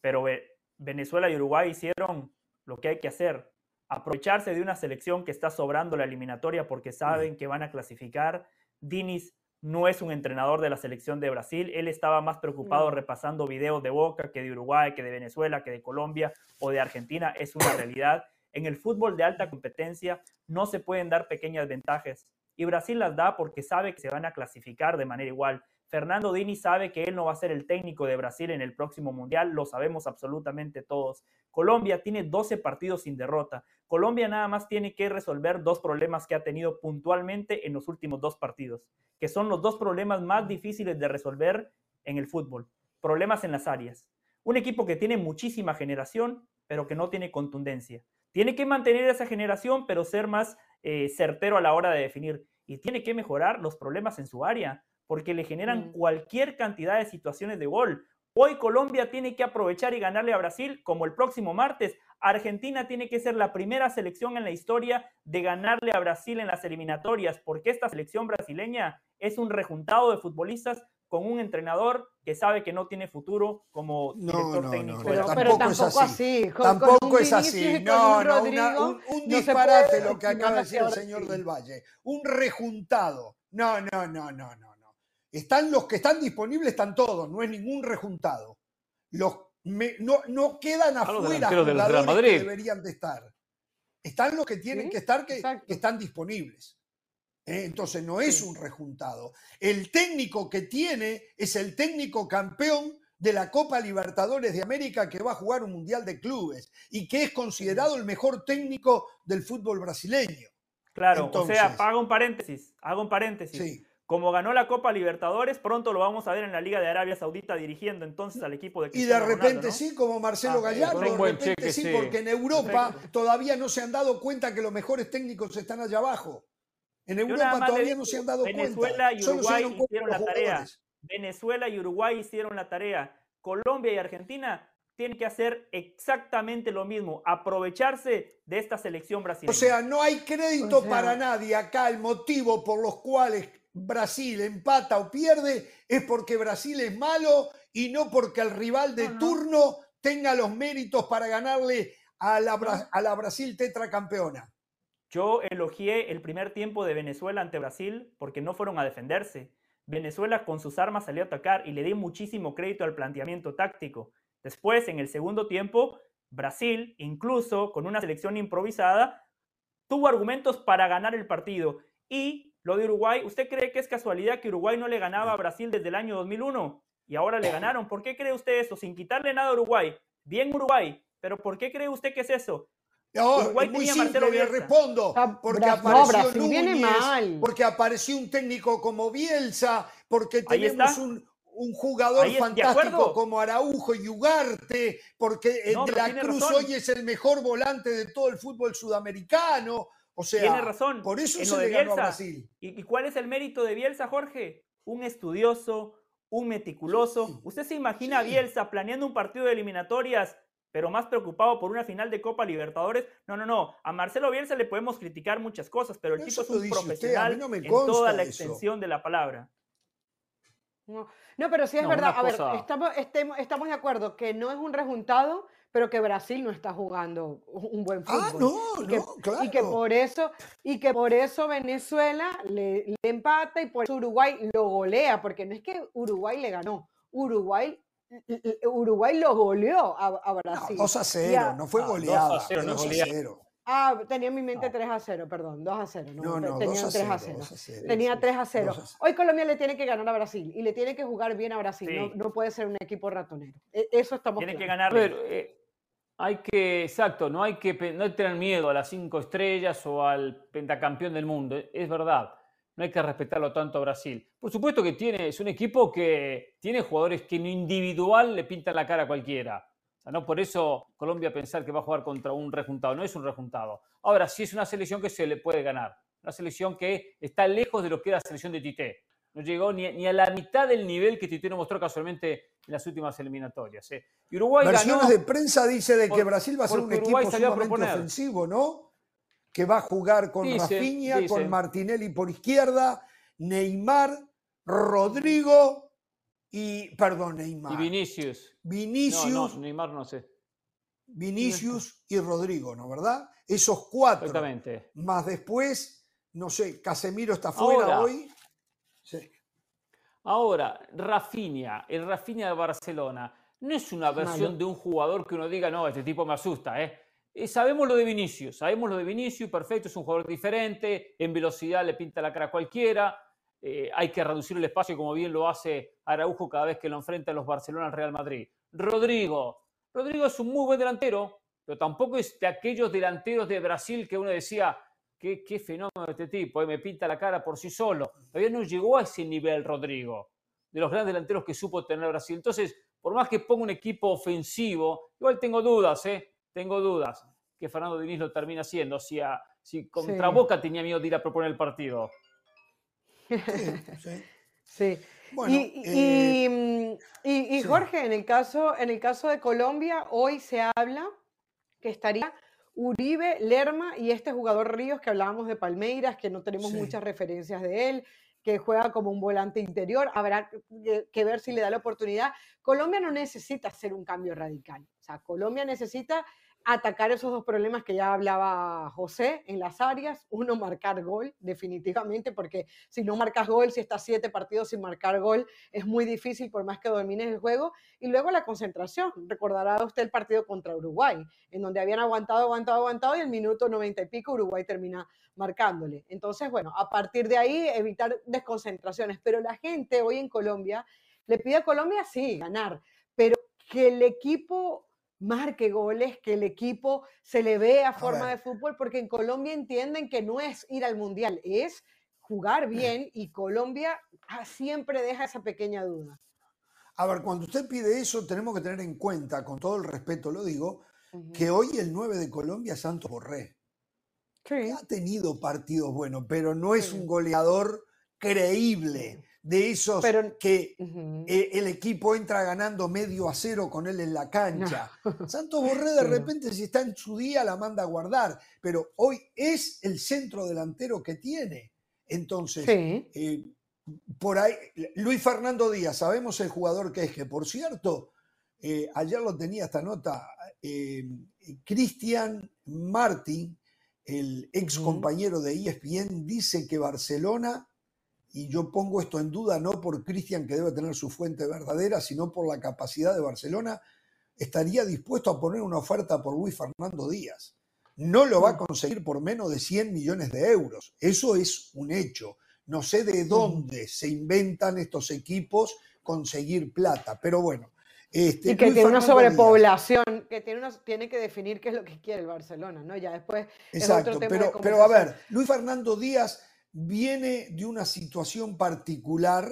pero Ve- Venezuela y Uruguay hicieron lo que hay que hacer, aprovecharse de una selección que está sobrando la eliminatoria porque saben que van a clasificar. Diniz no es un entrenador de la selección de Brasil, él estaba más preocupado No. repasando videos de Boca que de Uruguay, que de Venezuela, que de Colombia o de Argentina, es una realidad. En el fútbol de alta competencia no se pueden dar pequeñas ventajas y Brasil las da porque sabe que se van a clasificar de manera igual. Fernando Dini sabe que él no va a ser el técnico de Brasil en el próximo mundial, lo sabemos absolutamente todos. Colombia tiene 12 partidos sin derrota. Colombia nada más tiene que resolver dos problemas que ha tenido puntualmente en los últimos dos partidos, que son los dos problemas más difíciles de resolver en el fútbol. Problemas en las áreas. Un equipo que tiene muchísima generación, pero que no tiene contundencia. Tiene que mantener esa generación, pero ser más eh, certero a la hora de definir. Y tiene que mejorar los problemas en su área, porque le generan Mm. cualquier cantidad de situaciones de gol. Hoy Colombia tiene que aprovechar y ganarle a Brasil, como el próximo martes. Argentina tiene que ser la primera selección en la historia de ganarle a Brasil en las eliminatorias, porque esta selección brasileña es un rejuntado de futbolistas con un entrenador que sabe que no tiene futuro como No, director no, técnico. no, Pero, tampoco pero es tampoco así. así. con- Tampoco un es así. No, un no, una- un, no disparate puede lo que acaba de decir el señor sí. del Valle. Un rejuntado. No, no, no, no, no, no. Están los que están disponibles, están todos, no es ningún rejuntado. Los me- no, no quedan los afuera Real jugadores que Madrid. deberían de estar. Están los que tienen Sí, que estar, que, que están disponibles. ¿eh? Entonces no es Sí. un rejuntado. El técnico que tiene es el técnico campeón de la Copa Libertadores de América que va a jugar un Mundial de Clubes y que es considerado el mejor técnico del fútbol brasileño. Claro, Entonces- o sea, hago un paréntesis, hago un paréntesis. Sí. Como ganó la Copa Libertadores, pronto lo vamos a ver en la Liga de Arabia Saudita dirigiendo entonces al equipo de Y de Cristiano repente Ronaldo, ¿no? sí, como Marcelo Ah, Gallardo, de repente cheque, sí, sí. porque en Europa Perfecto. todavía no se han dado cuenta que los mejores técnicos están allá abajo. En Europa todavía digo, no se han dado Venezuela cuenta. y Solo se cuenta hicieron la tarea. Venezuela y Uruguay hicieron la tarea. Colombia y Argentina tienen que hacer exactamente lo mismo, aprovecharse de esta selección brasileña. O sea, no hay crédito O sea- para nadie acá. El motivo por los cuales Brasil empata o pierde es porque Brasil es malo y no porque el rival de turno tenga los méritos para ganarle a la, a la Brasil tetracampeona. Yo elogié el primer tiempo de Venezuela ante Brasil porque no fueron a defenderse. Venezuela con sus armas salió a atacar y le di muchísimo crédito al planteamiento táctico. Después, en el segundo tiempo, Brasil, incluso con una selección improvisada, tuvo argumentos para ganar el partido. Y lo de Uruguay, ¿usted cree que es casualidad que Uruguay no le ganaba a Brasil desde el año 2001? Y ahora le ganaron. ¿Por qué cree usted eso? Sin quitarle nada a Uruguay. Bien Uruguay. Pero ¿por qué cree usted que es eso? No, es muy simple, le respondo. Porque apareció Núñez, porque apareció un técnico como Bielsa, porque tenemos un, un, jugador fantástico como Araujo y Ugarte, porque De la Cruz hoy es el mejor volante de todo el fútbol sudamericano. O sea, tiene razón. por eso se le ganó a Brasil. ¿Y cuál es el mérito de Bielsa, Jorge? Un estudioso, un meticuloso. ¿Usted se imagina a Bielsa planeando un partido de eliminatorias pero más preocupado por una final de Copa Libertadores. No, no, no. A Marcelo Bielsa le podemos criticar muchas cosas, pero el tipo es un profesional en toda la extensión de la palabra. No, pero sí es verdad. A ver, estamos, estamos de acuerdo que no es un resultado, pero que Brasil no está jugando un buen ah, fútbol. Ah, no, y que, no, claro. Y que por eso, y que por eso Venezuela le, le empata y por eso Uruguay lo golea, porque no es que Uruguay le ganó. Uruguay Uruguay lo goleó a, Brasil. 2 a 0, no fue goleado. 2 a 0, 2 a 0. Ah, tenía en mi mente 3 a 0, perdón, 2 a 0. No, no, tenía 3 a 0. Tenía 3 a 0. Hoy Colombia le tiene que ganar a Brasil y le tiene que jugar bien a Brasil. Sí. No, no, puede ser un equipo ratonero. E, eso estamos Tiene que ganar. Pero, eh, hay que, exacto, no hay que no hay que tener miedo a las cinco estrellas o al pentacampeón del mundo. Es verdad no hay que respetarlo tanto a Brasil. Por supuesto que tiene, es un equipo que tiene jugadores que en individual le pintan la cara a cualquiera. No por eso Colombia pensar que va a jugar contra un rejuntado, no es un rejuntado. Ahora sí es una selección que se le puede ganar, una selección que está lejos de lo que era la selección de Tite. No llegó ni, ni a la mitad del nivel que Tite nos mostró casualmente en las últimas eliminatorias. ¿eh? Y Uruguay Versiones de prensa dice de que Brasil va a ser un equipo sumamente ofensivo, ¿no? que va a jugar con Rafinha, con Martinelli por izquierda, Neymar, Rodrigo y, perdón, Neymar. Y Vinicius. Vinicius. No, Neymar no sé. Vinicius y Rodrigo, ¿no? ¿Verdad? Esos cuatro. Exactamente. Más después, no sé, Casemiro está fuera hoy. Sí. Ahora, Rafinha, el Rafinha de Barcelona, no es una versión de un jugador que uno diga, no, este tipo me asusta, ¿eh? Eh, sabemos lo de Vinicius, sabemos lo de Vinicius, perfecto, es un jugador diferente, en velocidad le pinta la cara a cualquiera, eh, hay que reducir el espacio como bien lo hace Araujo cada vez que lo enfrenta a los Barcelona al Real Madrid. Rodrigo, Rodrigo es un muy buen delantero, pero tampoco es de aquellos delanteros de Brasil que uno decía, qué, qué fenómeno este tipo, eh, me pinta la cara por sí solo. Todavía no llegó a ese nivel Rodrigo, de los grandes delanteros que supo tener Brasil. Entonces, por más que ponga un equipo ofensivo, igual tengo dudas, ¿eh? tengo dudas que Fernando Diniz lo termina haciendo. Si, si contra Boca tenía miedo de ir a proponer el partido. Sí. sí. Eh, y, Jorge, en el, caso, en el caso de Colombia, hoy se habla que estaría Uribe, Lerma y este jugador Ríos que hablábamos de Palmeiras, que no tenemos muchas referencias de él, que juega como un volante interior. Habrá que ver si le da la oportunidad. Colombia no necesita hacer un cambio radical. O sea, Colombia necesita atacar esos dos problemas que ya hablaba José en las áreas. Uno, marcar gol, definitivamente, porque si no marcas gol, si estás siete partidos sin marcar gol, es muy difícil por más que domines el juego. Y luego la concentración. Recordará usted el partido contra Uruguay, en donde habían aguantado, aguantado, aguantado y el minuto noventa y pico Uruguay termina marcándole. Entonces, bueno, a partir de ahí evitar desconcentraciones. Pero la gente hoy en Colombia le pide a Colombia, sí, ganar, pero que el equipo marque goles, que el equipo se le vea forma de fútbol, porque en Colombia entienden que no es ir al mundial, es jugar bien y Colombia ah, siempre deja esa pequeña duda. A ver, cuando usted pide eso, tenemos que tener en cuenta, con todo el respeto lo digo, que hoy el 9 de Colombia es Santos Borré. Sí. Ha tenido partidos buenos, pero no es un goleador creíble de esos que eh, el equipo entra ganando medio a cero con él en la cancha. Santos Borré de repente si está en su día la manda a guardar, pero hoy es el centro delantero que tiene. Entonces, eh, por ahí, Luis Fernando Díaz, sabemos el jugador que es, que por cierto, eh, ayer lo tenía esta nota, Cristian Martin, el ex compañero de ESPN, dice que Barcelona, y yo pongo esto en duda no por Cristian que debe tener su fuente verdadera, sino por la capacidad de Barcelona, estaría dispuesto a poner una oferta por Luis Fernando Díaz. No lo va a conseguir por menos de 100 millones de euros. Eso es un hecho. No sé de dónde se inventan estos equipos conseguir plata, pero bueno. Este, y que tiene una sobrepoblación, que tiene, tiene que definir qué es lo que quiere el Barcelona, ¿no? Ya después. Exacto, pero, pero a ver, Luis Fernando Díaz viene de una situación particular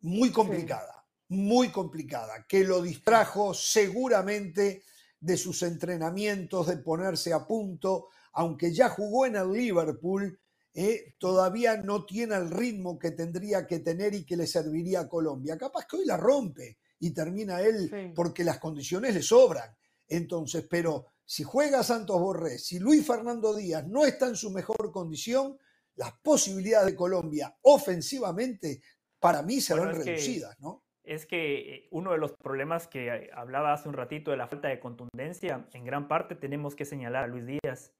muy complicada, muy complicada, que lo distrajo seguramente de sus entrenamientos, de ponerse a punto, aunque ya jugó en el Liverpool, eh, todavía no tiene el ritmo que tendría que tener y que le serviría a Colombia. Capaz que hoy la rompe y termina él porque las condiciones le sobran. Entonces, pero si juega Santos Borré, si Luis Fernando Díaz no está en su mejor condición, las posibilidades de Colombia ofensivamente para mí serán reducidas, ¿no? Es que eh, uno de los problemas que eh, hablaba hace un ratito de la falta de contundencia, en gran parte tenemos que señalar a Luis Díaz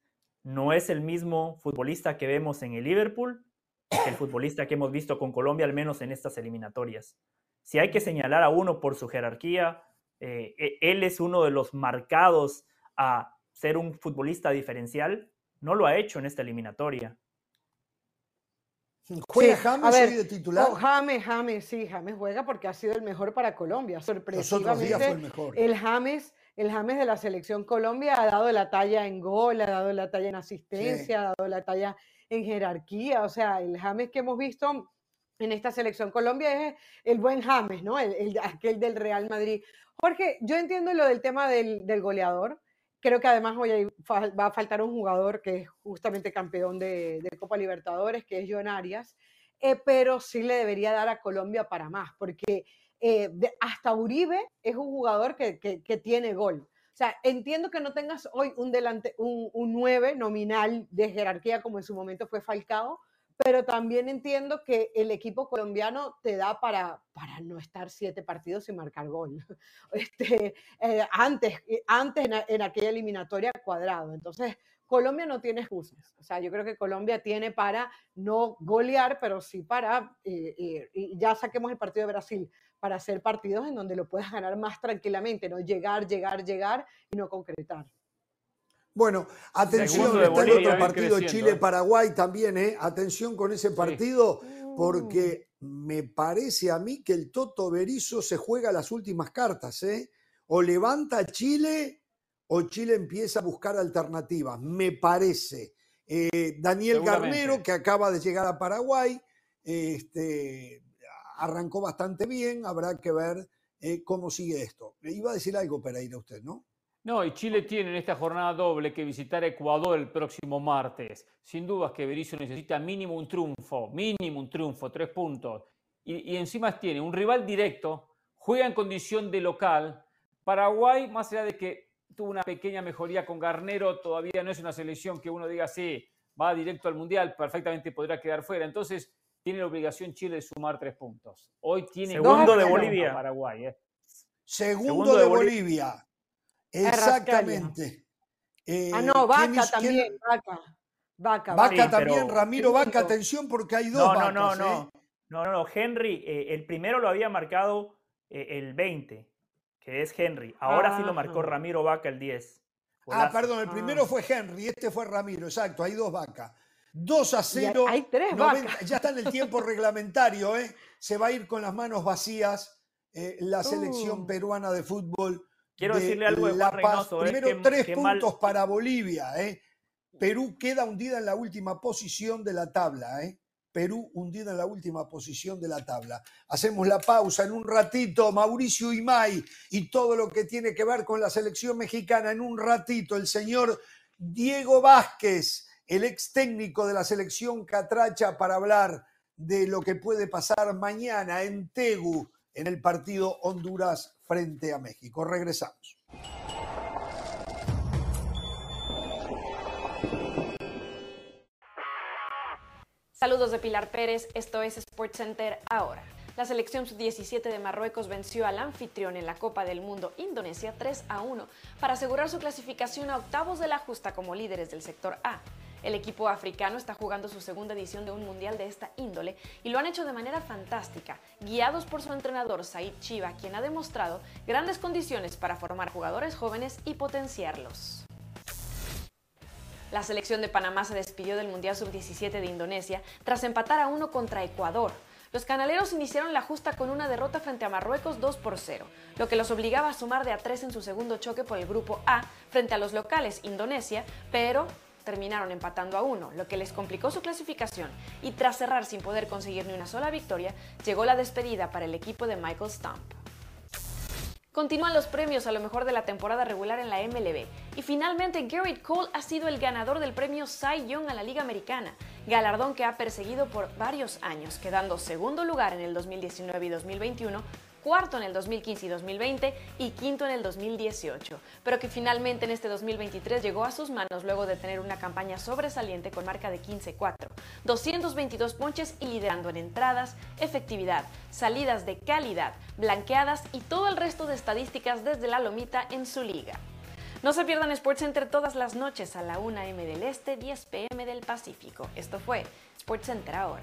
no es el mismo futbolista que vemos en el Liverpool que el futbolista que hemos visto con Colombia, al menos en estas eliminatorias. Si hay que señalar a uno por su jerarquía, eh, e, él es uno de los marcados a ser un futbolista diferencial, no lo ha hecho en esta eliminatoria. ¿Juega James hoy de titular? Oh, James, James, sí, James juega porque ha sido el mejor para Colombia. Sorpresivamente, fue el, mejor. el James el James de la selección Colombia ha dado la talla en gol, ha dado la talla en asistencia, ha dado la talla en jerarquía. O sea, el James que hemos visto en esta selección Colombia es el buen James, ¿no? El, aquel del Real Madrid. Jorge, yo entiendo lo del tema del, goleador. Creo que además hoy va a faltar un jugador que es justamente campeón de, Copa Libertadores, que es John Arias, eh, pero sí le debería dar a Colombia para más, porque eh, hasta Uribe es un jugador que, tiene gol. O sea, entiendo que no tengas hoy un, delante, un, 9 nominal de jerarquía como en su momento fue Falcao, pero también entiendo que el equipo colombiano te da para, para no estar siete partidos sin marcar gol. Este, eh, antes eh, antes en, en, aquella eliminatoria cuadrado. Entonces, Colombia no tiene excusas. O sea, yo creo que Colombia tiene para no golear, pero sí para, eh, y ya saquemos el partido de Brasil, para hacer partidos en donde lo puedas ganar más tranquilamente, no llegar, llegar, llegar y no concretar. Bueno, atención, está el otro partido Chile-Paraguay también, ¿eh? Atención con ese partido, porque mm. me parece a mí que el Toto Berizo se juega las últimas cartas, ¿eh? O levanta Chile o Chile empieza a buscar alternativas, me parece. Eh, Daniel Garnero, que acaba de llegar a Paraguay, este, arrancó bastante bien, habrá que ver eh, cómo sigue esto. Le iba a decir algo para ir a usted, ¿no? No, y Chile tiene en esta jornada doble que visitar Ecuador el próximo martes. Sin dudas que Berizzo necesita mínimo un triunfo, mínimo un triunfo, tres puntos. Y, y encima tiene un rival directo, juega en condición de local. Paraguay, más allá de que tuvo una pequeña mejoría con Garnero, todavía no es una selección que uno diga, sí, va directo al Mundial, perfectamente podrá quedar fuera. Entonces, tiene la obligación Chile de sumar tres puntos. Hoy tiene segundo de Bolivia. Paraguay. ¿eh? Segundo, de, Bolivia. Exactamente. ah, no, Vaca también, Vaca. Vaca, Vaca también, Ramiro Vaca, atención porque hay dos no, no, No, no, no, no, no, Henry, eh, el primero lo había marcado eh, el 20 que es Henry. Ahora sí lo marcó Ramiro Vaca el 10. Ah, perdón, el primero ah. fue Henry, este fue Ramiro, exacto, hay dos vacas. 2 a 0. Hay, tres vacas. Ya está en el tiempo reglamentario, ¿eh? Se va a ir con las manos vacías eh, la selección uh. peruana de fútbol. Quiero decirle algo de. ¿eh? Primero, tres puntos para Bolivia, ¿eh? Perú queda hundida en la última posición de la tabla, ¿eh? Perú hundida en la última posición de la tabla. Hacemos la pausa en un ratito, Mauricio Imay y todo lo que tiene que ver con la selección mexicana. En un ratito, el señor Diego Vázquez, el ex técnico de la selección Catracha, para hablar de lo que puede pasar mañana en Tegu, en el partido Honduras frente a México. Regresamos. Saludos de Pilar Pérez, esto es SportsCenter ahora. La selección sub-17 de Marruecos venció al anfitrión en la Copa del Mundo Indonesia 3 a 1 para asegurar su clasificación a octavos de la justa como líderes del sector A. El equipo africano está jugando su segunda edición de un mundial de esta índole y lo han hecho de manera fantástica, guiados por su entrenador Said Chiva, quien ha demostrado grandes condiciones para formar jugadores jóvenes y potenciarlos. La selección de Panamá se despidió del Mundial Sub-17 de Indonesia tras empatar a uno contra Ecuador. Los canaleros iniciaron la justa con una derrota frente a Marruecos 2 por 0, lo que los obligaba a sumar de a 3 en su segundo choque por el grupo A frente a los locales Indonesia, pero terminaron empatando a uno, lo que les complicó su clasificación y tras cerrar sin poder conseguir ni una sola victoria, llegó la despedida para el equipo de Michael Stump. Continúan los premios a lo mejor de la temporada regular en la MLB y finalmente Garrett Cole ha sido el ganador del premio Cy Young a la Liga Americana, galardón que ha perseguido por varios años, quedando segundo lugar en el 2019 y 2021 cuarto en el 2015 y 2020 y quinto en el 2018, pero que finalmente en este 2023 llegó a sus manos luego de tener una campaña sobresaliente con marca de 15-4, 222 ponches y liderando en entradas, efectividad, salidas de calidad, blanqueadas y todo el resto de estadísticas desde la lomita en su liga. No se pierdan SportsCenter todas las noches a la 1 m del Este, 10 pm del Pacífico. Esto fue SportsCenter ahora.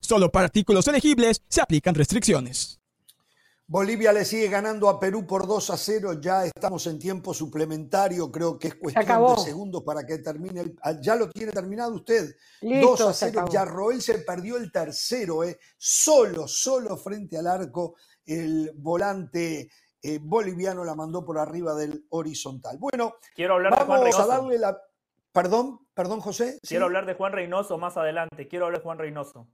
Solo para artículos elegibles se aplican restricciones. Bolivia le sigue ganando a Perú por 2 a 0. Ya estamos en tiempo suplementario. Creo que es cuestión de segundos para que termine. El, ah, ya lo tiene terminado usted. 2 a 0. Ya Roel se perdió el tercero. Eh. Solo, solo frente al arco. El volante eh, boliviano la mandó por arriba del horizontal. Bueno, quiero hablar vamos de Juan a darle la. Perdón, perdón, José. Quiero hablar de Juan Reynoso más adelante. Quiero hablar de Juan Reynoso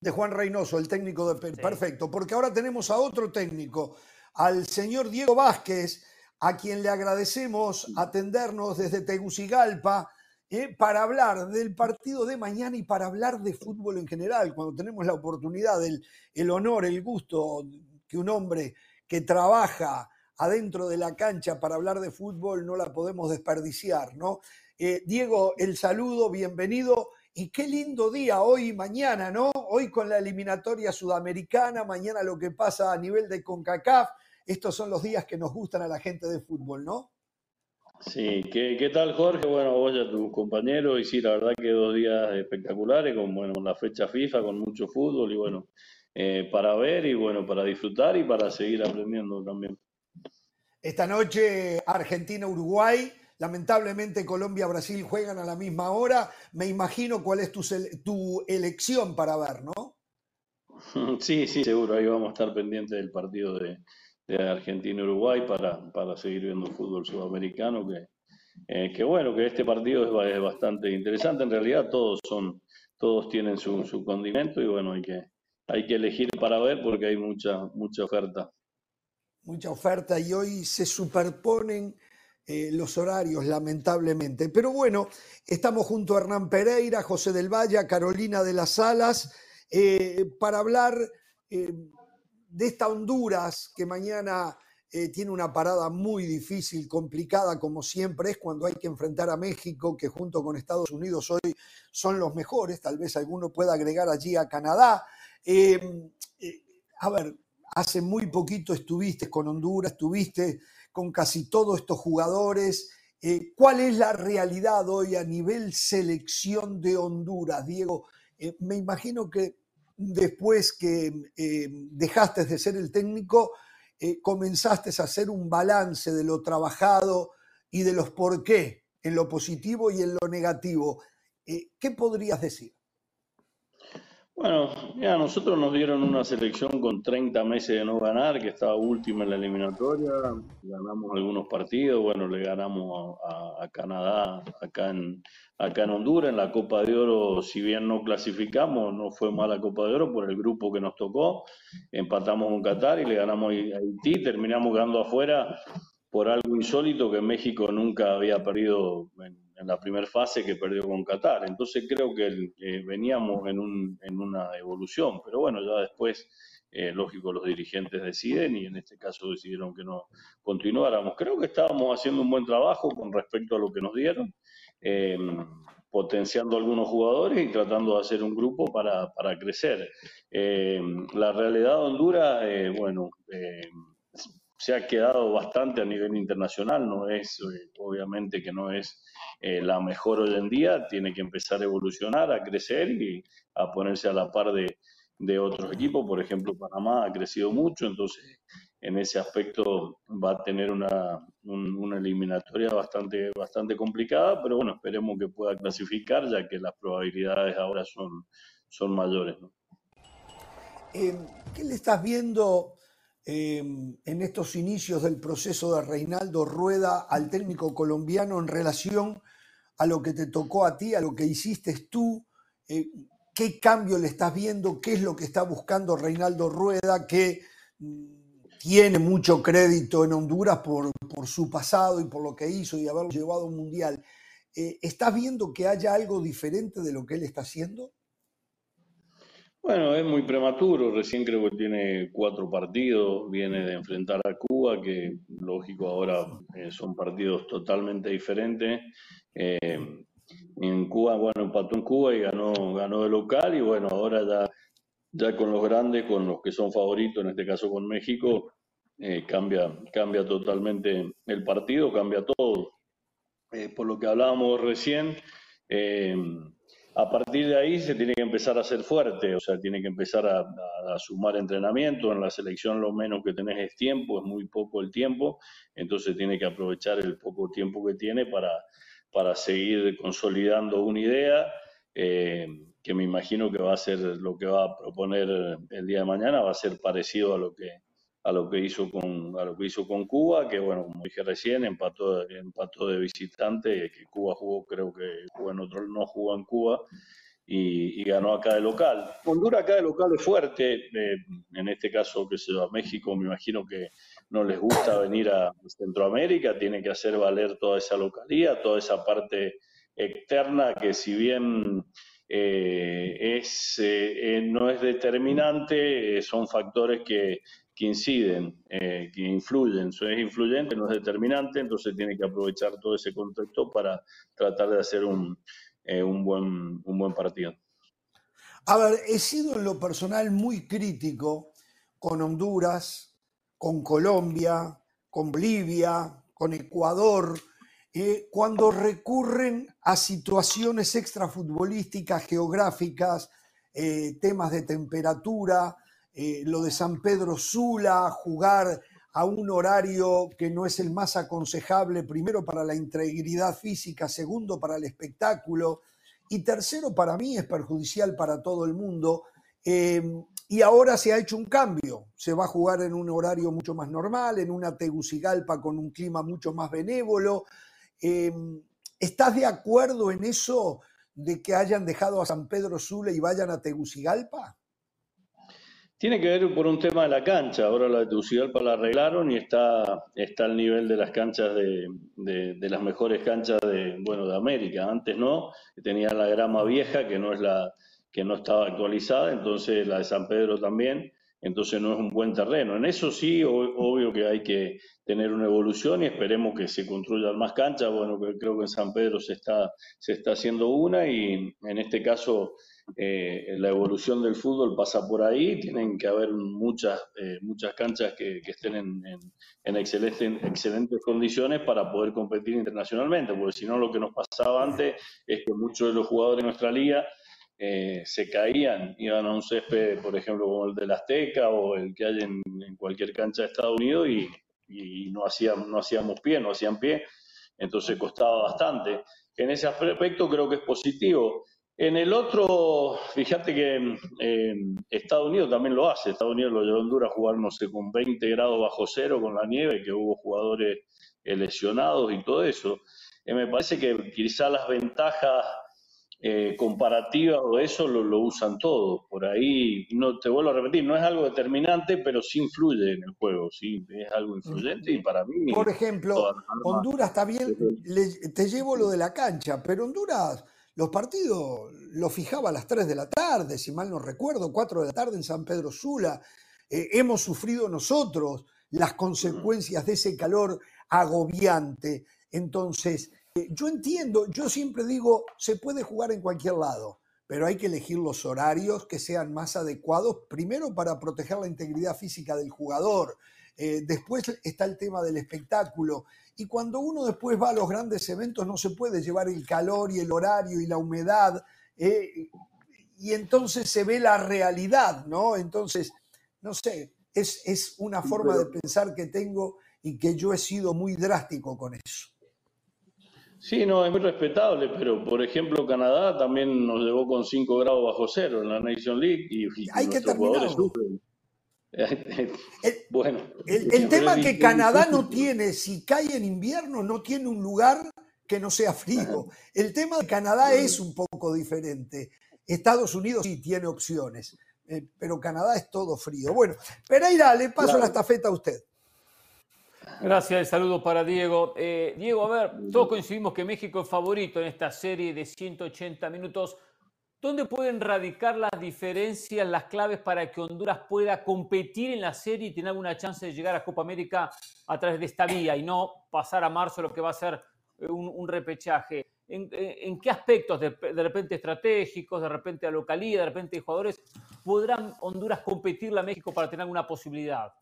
de Juan Reynoso, el técnico de. Perfecto, porque ahora tenemos a otro técnico, al señor Diego Vázquez, a quien le agradecemos atendernos desde Tegucigalpa eh, para hablar del partido de mañana y para hablar de fútbol en general, cuando tenemos la oportunidad, el, el honor, el gusto que un hombre que trabaja adentro de la cancha para hablar de fútbol no la podemos desperdiciar, ¿no? Eh, Diego, el saludo, bienvenido y qué lindo día hoy y mañana, ¿no? Hoy con la eliminatoria sudamericana, mañana lo que pasa a nivel de CONCACAF. Estos son los días que nos gustan a la gente de fútbol, ¿no? Sí, ¿qué, tal Jorge? Bueno, vos a tus compañeros, y sí, la verdad que dos días espectaculares, con bueno, la fecha FIFA, con mucho fútbol, y bueno, eh, para ver y bueno, para disfrutar y para seguir aprendiendo también. Esta noche Argentina-Uruguay, Lamentablemente Colombia-Brasil juegan a la misma hora. Me imagino cuál es tu, tu elección para ver, ¿no? Sí, sí, seguro. Ahí vamos a estar pendientes del partido de, Argentina-Uruguay para, para, seguir viendo fútbol sudamericano. Que, eh, que bueno, que este partido es, bastante interesante. En realidad todos son, todos tienen su, su condimento y bueno, hay que, hay que elegir para ver porque hay mucha, mucha oferta. Mucha oferta y hoy se superponen eh, los horarios, lamentablemente. Pero bueno, estamos junto a Hernán Pereira, José del Valle, Carolina de las Salas, eh, para hablar eh, de esta Honduras que mañana tiene una parada muy difícil, complicada, como siempre es cuando hay que enfrentar a México, que junto con Estados Unidos hoy son los mejores, tal vez alguno pueda agregar allí a Canadá. a ver, hace muy poquito estuviste con Honduras, estuviste con casi todos estos jugadores. Eh, ¿Cuál es la realidad hoy a nivel selección de Honduras, Diego? Eh, me imagino que después que eh, dejaste de ser el técnico, comenzaste a hacer un balance de lo trabajado y de los por qué, en lo positivo y en lo negativo. ¿Qué podrías decir? Bueno, ya nosotros nos dieron una selección con 30 meses de no ganar, que estaba última en la eliminatoria, ganamos algunos partidos, bueno, le ganamos a, Canadá acá en, acá en Honduras, en la Copa de Oro, si bien no clasificamos, no fue mala Copa de Oro por el grupo que nos tocó, empatamos con Qatar y le ganamos a Haití, terminamos quedando afuera por algo insólito que México nunca había perdido en, la primera fase que perdió con Qatar. Entonces creo que eh, veníamos en, un, en, una evolución, pero bueno, ya después, eh, lógico, los dirigentes deciden y en este caso decidieron que no continuáramos. Creo que estábamos haciendo un buen trabajo con respecto a lo que nos dieron. Eh, potenciando algunos jugadores y tratando de hacer un grupo para, para crecer. la realidad de Honduras, bueno, se ha quedado bastante a nivel internacional, no es, obviamente que no es eh, la mejor hoy en día, tiene que empezar a evolucionar, a crecer y a ponerse a la par de, otros equipos, por ejemplo Panamá ha crecido mucho, entonces en ese aspecto va a tener una, eliminatoria bastante, bastante complicada, pero bueno, esperemos que pueda clasificar ya que las probabilidades ahora son, son mayores. Eh, ¿Qué le estás viendo? Em, en estos inicios del proceso de Reinaldo Rueda al técnico colombiano en relación a lo que te tocó a ti, a lo que hiciste tú? Eh, ¿Qué cambio le estás viendo? ¿Qué es lo que está buscando Reinaldo Rueda que mm, tiene mucho crédito en Honduras por, su pasado y por lo que hizo y haberlo llevado a un mundial? Eh, ¿Estás viendo que haya algo diferente de lo que él está haciendo? Bueno, es muy prematuro, recién creo que tiene cuatro partidos, viene de enfrentar a Cuba, que lógico ahora eh, son partidos totalmente diferentes. Eh, en Cuba, bueno, empató en Cuba y ganó, ganó de local y bueno, ahora ya, ya con los grandes, con los que son favoritos, en este caso con México, eh, cambia, cambia totalmente el partido, cambia todo. por lo que hablábamos recién, a partir de ahí se tiene que empezar a ser fuerte, o sea, tiene que empezar a, sumar entrenamiento. En la selección lo menos que tenés es tiempo, es muy poco el tiempo, entonces tiene que aprovechar el poco tiempo que tiene para, para seguir consolidando una idea, eh, que me imagino que va a ser lo que va a proponer el día de mañana, va a ser parecido a lo que, a lo que hizo con a lo que hizo con Cuba, que bueno, como dije recién, empató, empató de visitante, que Cuba jugó, creo que jugó en otro, no jugó en Cuba y, ganó acá de local. Honduras acá de local es fuerte, eh, en este caso que se va a México, me imagino que no les gusta venir a Centroamérica, tiene que hacer valer toda esa localidad, toda esa parte externa que si bien eh, es, eh, no es determinante, son factores que que inciden, eh, que influyen. Es influyente, no es determinante, entonces tiene que aprovechar todo ese contexto para tratar de hacer un, eh, un, buen, un buen partido. A ver, he sido en lo personal muy crítico con Honduras, con Colombia, con Bolivia, con Ecuador, eh, cuando recurren a situaciones extrafutbolísticas, geográficas, temas de temperatura, eh, lo de San Pedro Sula, jugar a un horario que no es el más aconsejable, primero para la integridad física, segundo para el espectáculo y tercero para mí es perjudicial para todo el mundo. Eh, y ahora se ha hecho un cambio, se va a jugar en un horario mucho más normal, en una Tegucigalpa con un clima mucho más benévolo. Eh, ¿Estás de acuerdo en eso de que hayan dejado a San Pedro Sula y vayan a Tegucigalpa? Tiene que ver por un tema de la cancha. Ahora la de Tegucigalpa la arreglaron y está, está al nivel de las canchas de, de, las mejores canchas de, bueno, de América. Antes no, tenía la grama vieja que no es la que no estaba actualizada, entonces la de San Pedro también. entonces no es un buen terreno. En eso sí, obvio que hay que tener una evolución y esperemos que se construyan más canchas. Bueno, creo que en San Pedro se está, se está haciendo una y en este caso eh, la evolución del fútbol pasa por ahí, tienen que haber muchas, eh, muchas canchas que, estén en, en, excelentes, condiciones para poder competir internacionalmente, porque si no lo que nos pasaba antes es que muchos de los jugadores de nuestra liga eh, se caían, iban a un césped, por ejemplo, como el del Azteca o el que hay en, cualquier cancha de Estados Unidos y, no, hacíamos, no hacíamos pie, no hacían pie, entonces costaba bastante. En ese aspecto creo que es positivo. En el otro, fíjate que eh, Estados Unidos también lo hace. Estados Unidos lo llevó a Honduras a jugar, no sé, con 20 grados bajo cero con la nieve, que hubo jugadores lesionados y todo eso. Eh, me parece que quizá las ventajas comparativas o eso lo, usan todos. Por ahí, no te vuelvo a repetir, no es algo determinante, pero sí influye en el juego, sí, es algo influyente y para mí... Por ejemplo, Honduras está bien, te llevo lo de la cancha, pero Honduras los partidos los fijaba a las 3 de la tarde, si mal no recuerdo, 4 de la tarde en San Pedro Sula. Eh, hemos sufrido nosotros las consecuencias de ese calor agobiante. Entonces, eh, yo entiendo, yo siempre digo, se puede jugar en cualquier lado, pero hay que elegir los horarios que sean más adecuados, primero para proteger la integridad física del jugador, eh, después está el tema del espectáculo y cuando uno después va a los grandes eventos no se puede llevar el calor y el horario y la humedad. Eh, y entonces se ve la realidad, ¿no? Entonces, no sé, es, es una forma de pensar que tengo y que yo he sido muy drástico con eso. Sí, no, es muy respetable, pero por ejemplo Canadá también nos llevó con 5 grados bajo cero en la Nation League y, Hay que jugadores el, bueno, el, tema que Canadá no tiene, si cae en invierno, no tiene un lugar que no sea frío. El tema de Canadá es un poco diferente. Estados Unidos sí tiene opciones, eh, pero Canadá es todo frío. Bueno, Pereira, le paso la estafeta a usted. Gracias, el saludo para Diego. Eh, Diego, a ver, todos coincidimos que México es favorito en esta serie de 180 minutos. ¿Dónde pueden radicar las diferencias, las claves para que Honduras pueda competir en la serie y tener alguna chance de llegar a Copa América a través de esta vía y no pasar a marzo lo que va a ser eh, un, repechaje? ¿En, qué aspectos, de, repente estratégicos, de repente a localidad, de repente jugadores, podrán Honduras competirle a México para tener alguna posibilidad?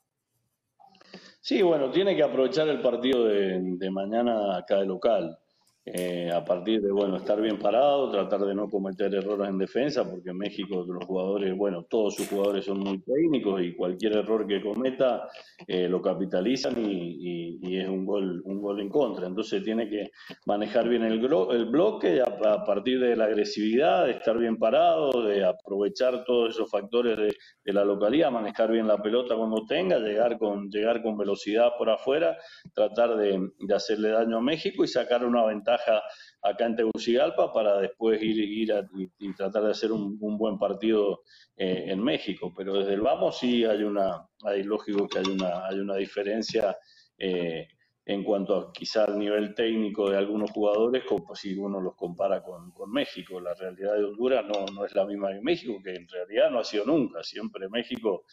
Sí, bueno, tiene que aprovechar el partido de mañana acá de local. Eh, a partir de bueno estar bien parado, tratar de no cometer errores en defensa, porque en México los jugadores, bueno, todos sus jugadores son muy técnicos y cualquier error que cometa eh, lo capitalizan y, es un gol, un gol en contra. Entonces tiene que manejar bien el, el bloque a, partir de la agresividad, de estar bien parado, de aprovechar todos esos factores de, la localidad, manejar bien la pelota cuando tenga, llegar con, llegar con velocidad por afuera, tratar de, de hacerle daño a México y sacar una ventaja acá en Tegucigalpa para después ir, ir y, tratar de hacer un, buen partido eh, en México. Pero desde el vamos sí hay una, hay lógico que hay una, hay una diferencia eh, en cuanto a quizá al nivel técnico de algunos jugadores, como si uno los compara con, México. La realidad de Honduras no, no es la misma que México, que en realidad no ha sido nunca. Siempre México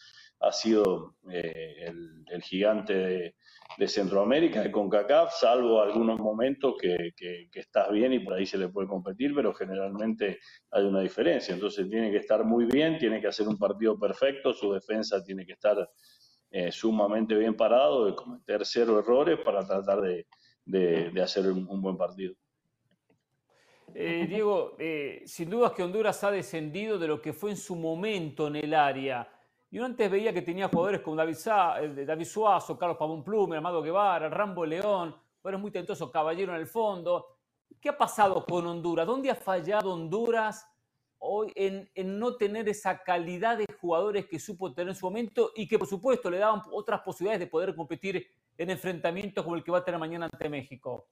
ha sido eh, el, gigante de, Centroamérica, de CONCACAF, salvo algunos momentos que, estás bien y por ahí se le puede competir, pero generalmente hay una diferencia. Entonces tiene que estar muy bien, tiene que hacer un partido perfecto, su defensa tiene que estar eh, sumamente bien parado, de cometer cero errores para tratar de, hacer un, buen partido. Eh, Diego, eh, sin duda que Honduras ha descendido de lo que fue en su momento en el área. Y uno antes veía que tenía jugadores como David, eh, David Suazo, Carlos Pavón Plumer, Amado Guevara, Rambo León, es muy tentoso, Caballero en el fondo. ¿Qué ha pasado con Honduras? ¿Dónde ha fallado Honduras hoy en, no tener esa calidad de jugadores que supo tener en su momento y que por supuesto le daban otras posibilidades de poder competir en enfrentamientos como el que va a tener mañana ante México?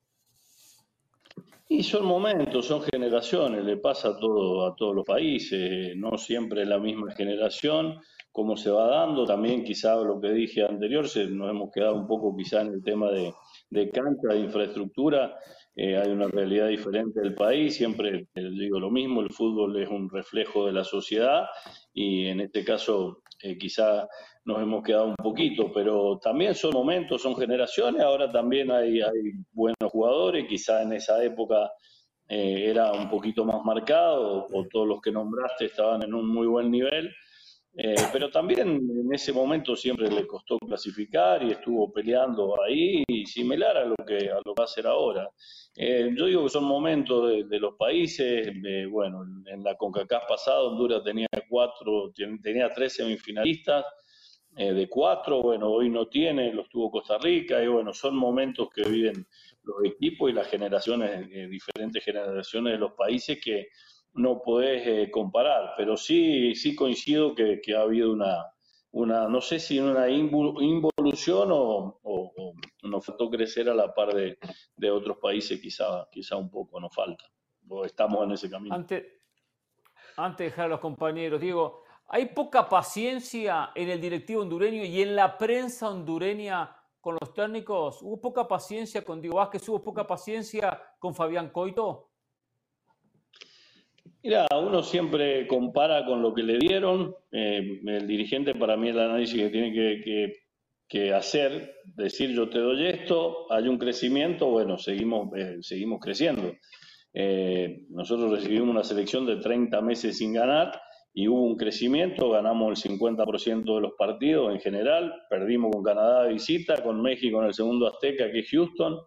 Y son momentos, son generaciones, le pasa a, todo, a todos los países, no siempre la misma generación cómo se va dando. También quizá lo que dije anterior, se, nos hemos quedado un poco quizá en el tema de, de cancha, de infraestructura. Eh, hay una realidad diferente del país, siempre digo lo mismo, el fútbol es un reflejo de la sociedad y en este caso eh, quizá nos hemos quedado un poquito, pero también son momentos, son generaciones, ahora también hay, hay buenos jugadores, quizá en esa época eh, era un poquito más marcado, o todos los que nombraste estaban en un muy buen nivel. Eh, pero también en ese momento siempre le costó clasificar y estuvo peleando ahí, similar a lo que, a lo que va a hacer ahora. Eh, yo digo que son momentos de, los países, bueno, en la CONCACAF pasado Honduras tenía cuatro, tenía tres semifinalistas, eh, de cuatro, bueno, hoy no tiene, los tuvo Costa Rica, y bueno, son momentos que viven los equipos y las generaciones, diferentes generaciones de los países que no podés eh, comparar, pero sí, sí coincido que, ha habido una, una, no sé si una involución o, nos faltó crecer a la par de, otros países, quizá, quizá un poco nos falta, o estamos en ese camino. Antes, antes de dejar a los compañeros, Diego, hay poca paciencia en el directivo hondureño y en la prensa hondureña con los técnicos. ¿Hubo poca paciencia con Diego Vázquez? ¿Hubo poca paciencia con Fabián Coito? Mira, uno siempre compara con lo que le dieron. Eh, el dirigente para mí el análisis que tiene que, hacer, decir yo te doy esto, hay un crecimiento, bueno, seguimos, eh, seguimos creciendo. Eh, nosotros recibimos una selección de 30 meses sin ganar y hubo un crecimiento, ganamos el 50% de los partidos en general, perdimos con Canadá de visita, con México en el segundo Azteca, que es Houston,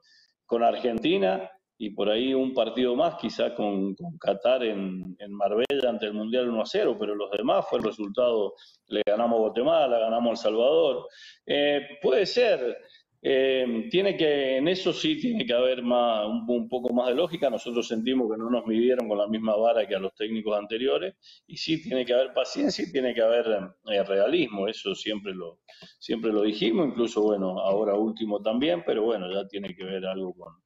con Argentina y por ahí un partido más, quizá con, Qatar en, Marbella ante el Mundial 1 a 0, pero los demás fue el resultado, le ganamos a Guatemala, ganamos El Salvador. Eh, puede ser, eh, tiene que, en eso sí tiene que haber más, un, poco más de lógica. Nosotros sentimos que no nos midieron con la misma vara que a los técnicos anteriores, y sí tiene que haber paciencia y tiene que haber eh, realismo. Eso siempre lo, siempre lo dijimos, incluso bueno, ahora último también, pero bueno, ya tiene que ver algo con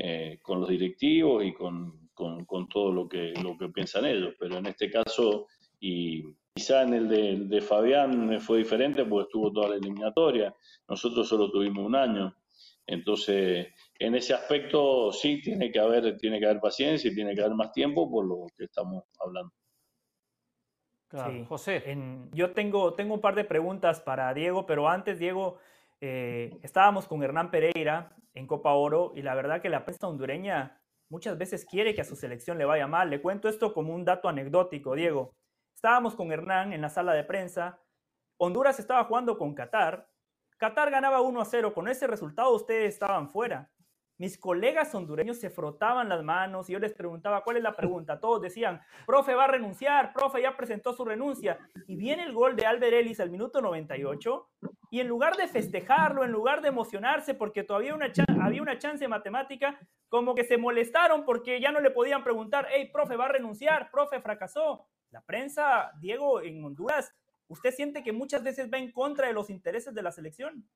eh, con los directivos y con, con, todo lo que, lo que piensan ellos. Pero en este caso, y quizá en el de, de Fabián fue diferente porque estuvo toda la eliminatoria, nosotros solo tuvimos un año. Entonces, en ese aspecto sí tiene que haber, tiene que haber paciencia y tiene que haber más tiempo por lo que estamos hablando. Claro. José. yo tengo, tengo un par de preguntas para Diego, pero antes, Diego, eh, estábamos con Hernán Pereira en Copa Oro y la verdad que la prensa hondureña muchas veces quiere que a su selección le vaya mal. Le cuento esto como un dato anecdótico, Diego. Estábamos con Hernán en la sala de prensa. Honduras estaba jugando con Qatar. Qatar ganaba 1 a 0. Con ese resultado ustedes estaban fuera. Mis colegas hondureños se frotaban las manos y yo les preguntaba, ¿cuál es la pregunta? Todos decían, profe va a renunciar, profe ya presentó su renuncia. Y viene el gol de Albert Ellis al minuto 98 y en lugar de festejarlo, en lugar de emocionarse porque todavía había una chance matemática, como que se molestaron porque ya no le podían preguntar, hey, profe va a renunciar, profe fracasó. La prensa, Diego, en Honduras, ¿usted siente que muchas veces va en contra de los intereses de la selección?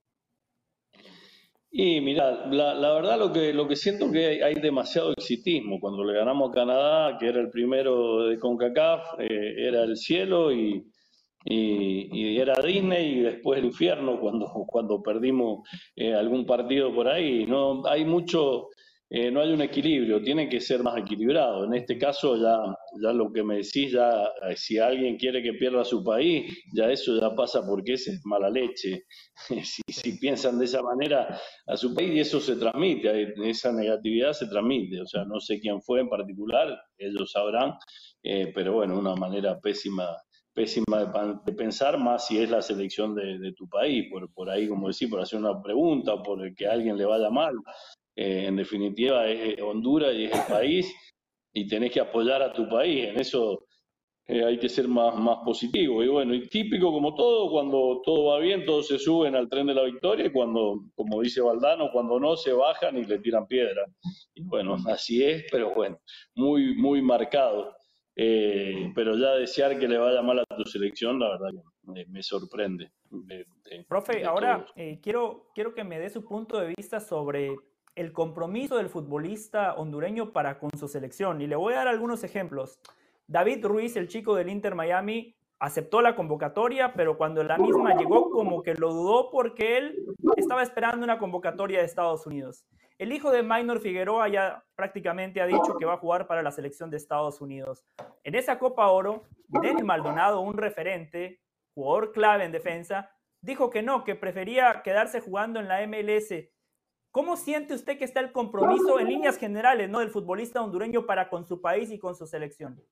Y mira, la, verdad lo que, lo que siento que hay, demasiado exitismo. Cuando le ganamos a Canadá, que era el primero de CONCACAF, eh, era el cielo y, y, era Disney y después el infierno cuando, cuando perdimos eh, algún partido por ahí. No hay mucho, eh, no hay un equilibrio, tiene que ser más equilibrado. En este caso, ya, ya lo que me decís, ya eh, si alguien quiere que pierda su país, ya eso ya pasa porque ese es mala leche. si, si piensan de esa manera a su país, y eso se transmite, esa negatividad se transmite. O sea, no sé quién fue en particular, ellos sabrán, eh, pero bueno, una manera pésima pésima de, pensar, más si es la selección de, tu país, por, por ahí, como decir, por hacer una pregunta, por el que alguien le vaya mal. Eh, en definitiva es Honduras y es el país y tenés que apoyar a tu país. En eso eh, hay que ser más, más positivo. Y bueno, y típico como todo, cuando todo va bien, todos se suben al tren de la victoria y cuando, como dice Valdano, cuando no se bajan y le tiran piedra. Y bueno, así es, pero bueno, muy, muy marcado. Eh, pero ya desear que le vaya mal a tu selección, la verdad que me, sorprende. Profe, ahora quiero, quiero que me dé su punto de vista sobre el compromiso del futbolista hondureño para con su selección. Y le voy a dar algunos ejemplos. David Ruiz, el chico del Inter Miami, aceptó la convocatoria, pero cuando la misma llegó como que lo dudó porque él estaba esperando una convocatoria de Estados Unidos. El hijo de Minor Figueroa ya prácticamente ha dicho que va a jugar para la selección de Estados Unidos. En esa Copa Oro, Denny Maldonado, un referente, jugador clave en defensa, dijo que no, que prefería quedarse jugando en la MLS. ¿Cómo siente usted que está el compromiso en líneas generales ¿no? del futbolista hondureño para con su país y con su selección?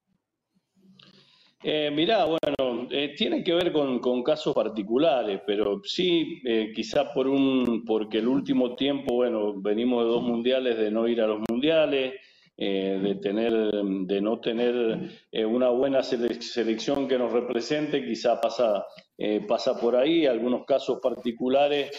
Eh, mirá, bueno, eh, tiene que ver con, casos particulares, pero sí, eh, quizá por un, porque el último tiempo, bueno, venimos de dos mundiales de no ir a los mundiales, eh, de, tener, de no tener eh, una buena selección que nos represente, quizá pasa, eh, pasa por ahí. Algunos casos particulares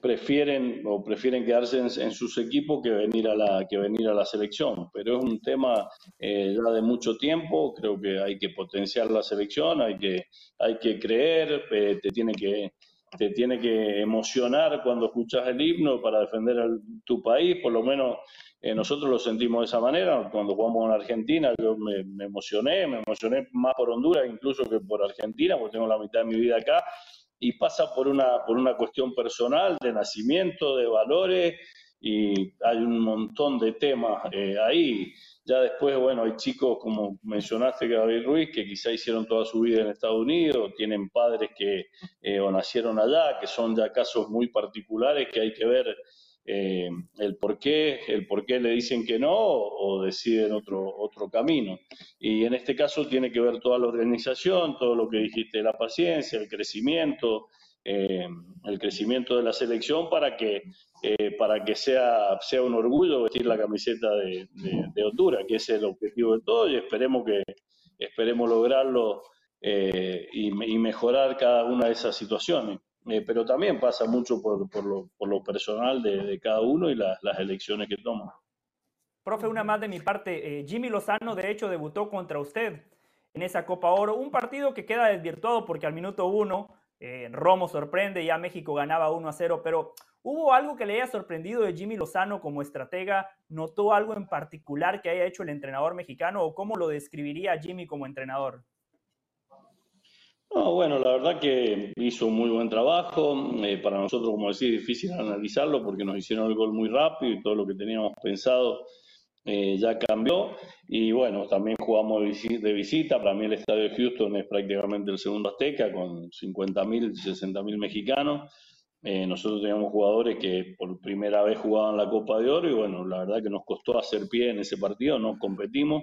prefieren o prefieren quedarse en, sus equipos que venir, a la, que venir a la selección. Pero es un tema ya de mucho tiempo. Creo que hay que potenciar la selección, hay que, hay que creer, te tiene que te tiene que emocionar cuando escuchas el himno para defender tu país, por lo menos eh, nosotros lo sentimos de esa manera. Cuando jugamos en Argentina, yo me, emocioné, me emocioné más por Honduras incluso que por Argentina, porque tengo la mitad de mi vida acá. Y pasa por una, por una cuestión personal, de nacimiento, de valores, y hay un montón de temas eh, ahí. Ya después, bueno, hay chicos, como mencionaste, Gabriel Ruiz, que quizá hicieron toda su vida en Estados Unidos, tienen padres que eh, nacieron allá, que son ya casos muy particulares que hay que ver eh, el por qué, el por qué le dicen que no o deciden otro, otro camino. Y en este caso tiene que ver toda la organización, todo lo que dijiste, la paciencia, el crecimiento, eh, el crecimiento de la selección para que, eh, para que sea, sea un orgullo vestir la camiseta de, de, Honduras, que es el objetivo de todo y esperemos, que, esperemos lograrlo y, y mejorar cada una de esas situaciones. Eh, pero también pasa mucho por, por, lo, por lo, personal de, cada uno y las elecciones que toma. Profe, una más de mi parte. Eh, Jimmy Lozano, de hecho, debutó contra usted en esa Copa Oro. Un partido que queda desvirtuado porque al minuto uno eh, Romo sorprende, ya México ganaba 1 a 0, pero ¿hubo algo que le haya sorprendido de Jimmy Lozano como estratega? ¿Notó algo en particular que haya hecho el entrenador mexicano o cómo lo describiría Jimmy como entrenador? No, bueno, la verdad que hizo un muy buen trabajo. Eh, para nosotros, como decía, difícil analizarlo porque nos hicieron el gol muy rápido y todo lo que teníamos pensado eh, ya cambió. Y bueno, también jugamos de visita. Para mí el estadio de Houston es prácticamente el segundo Azteca con 50.000, 60.000 mexicanos. Eh, nosotros teníamos jugadores que por primera vez jugaban la Copa de Oro y bueno, la verdad que nos costó hacer pie en ese partido, no competimos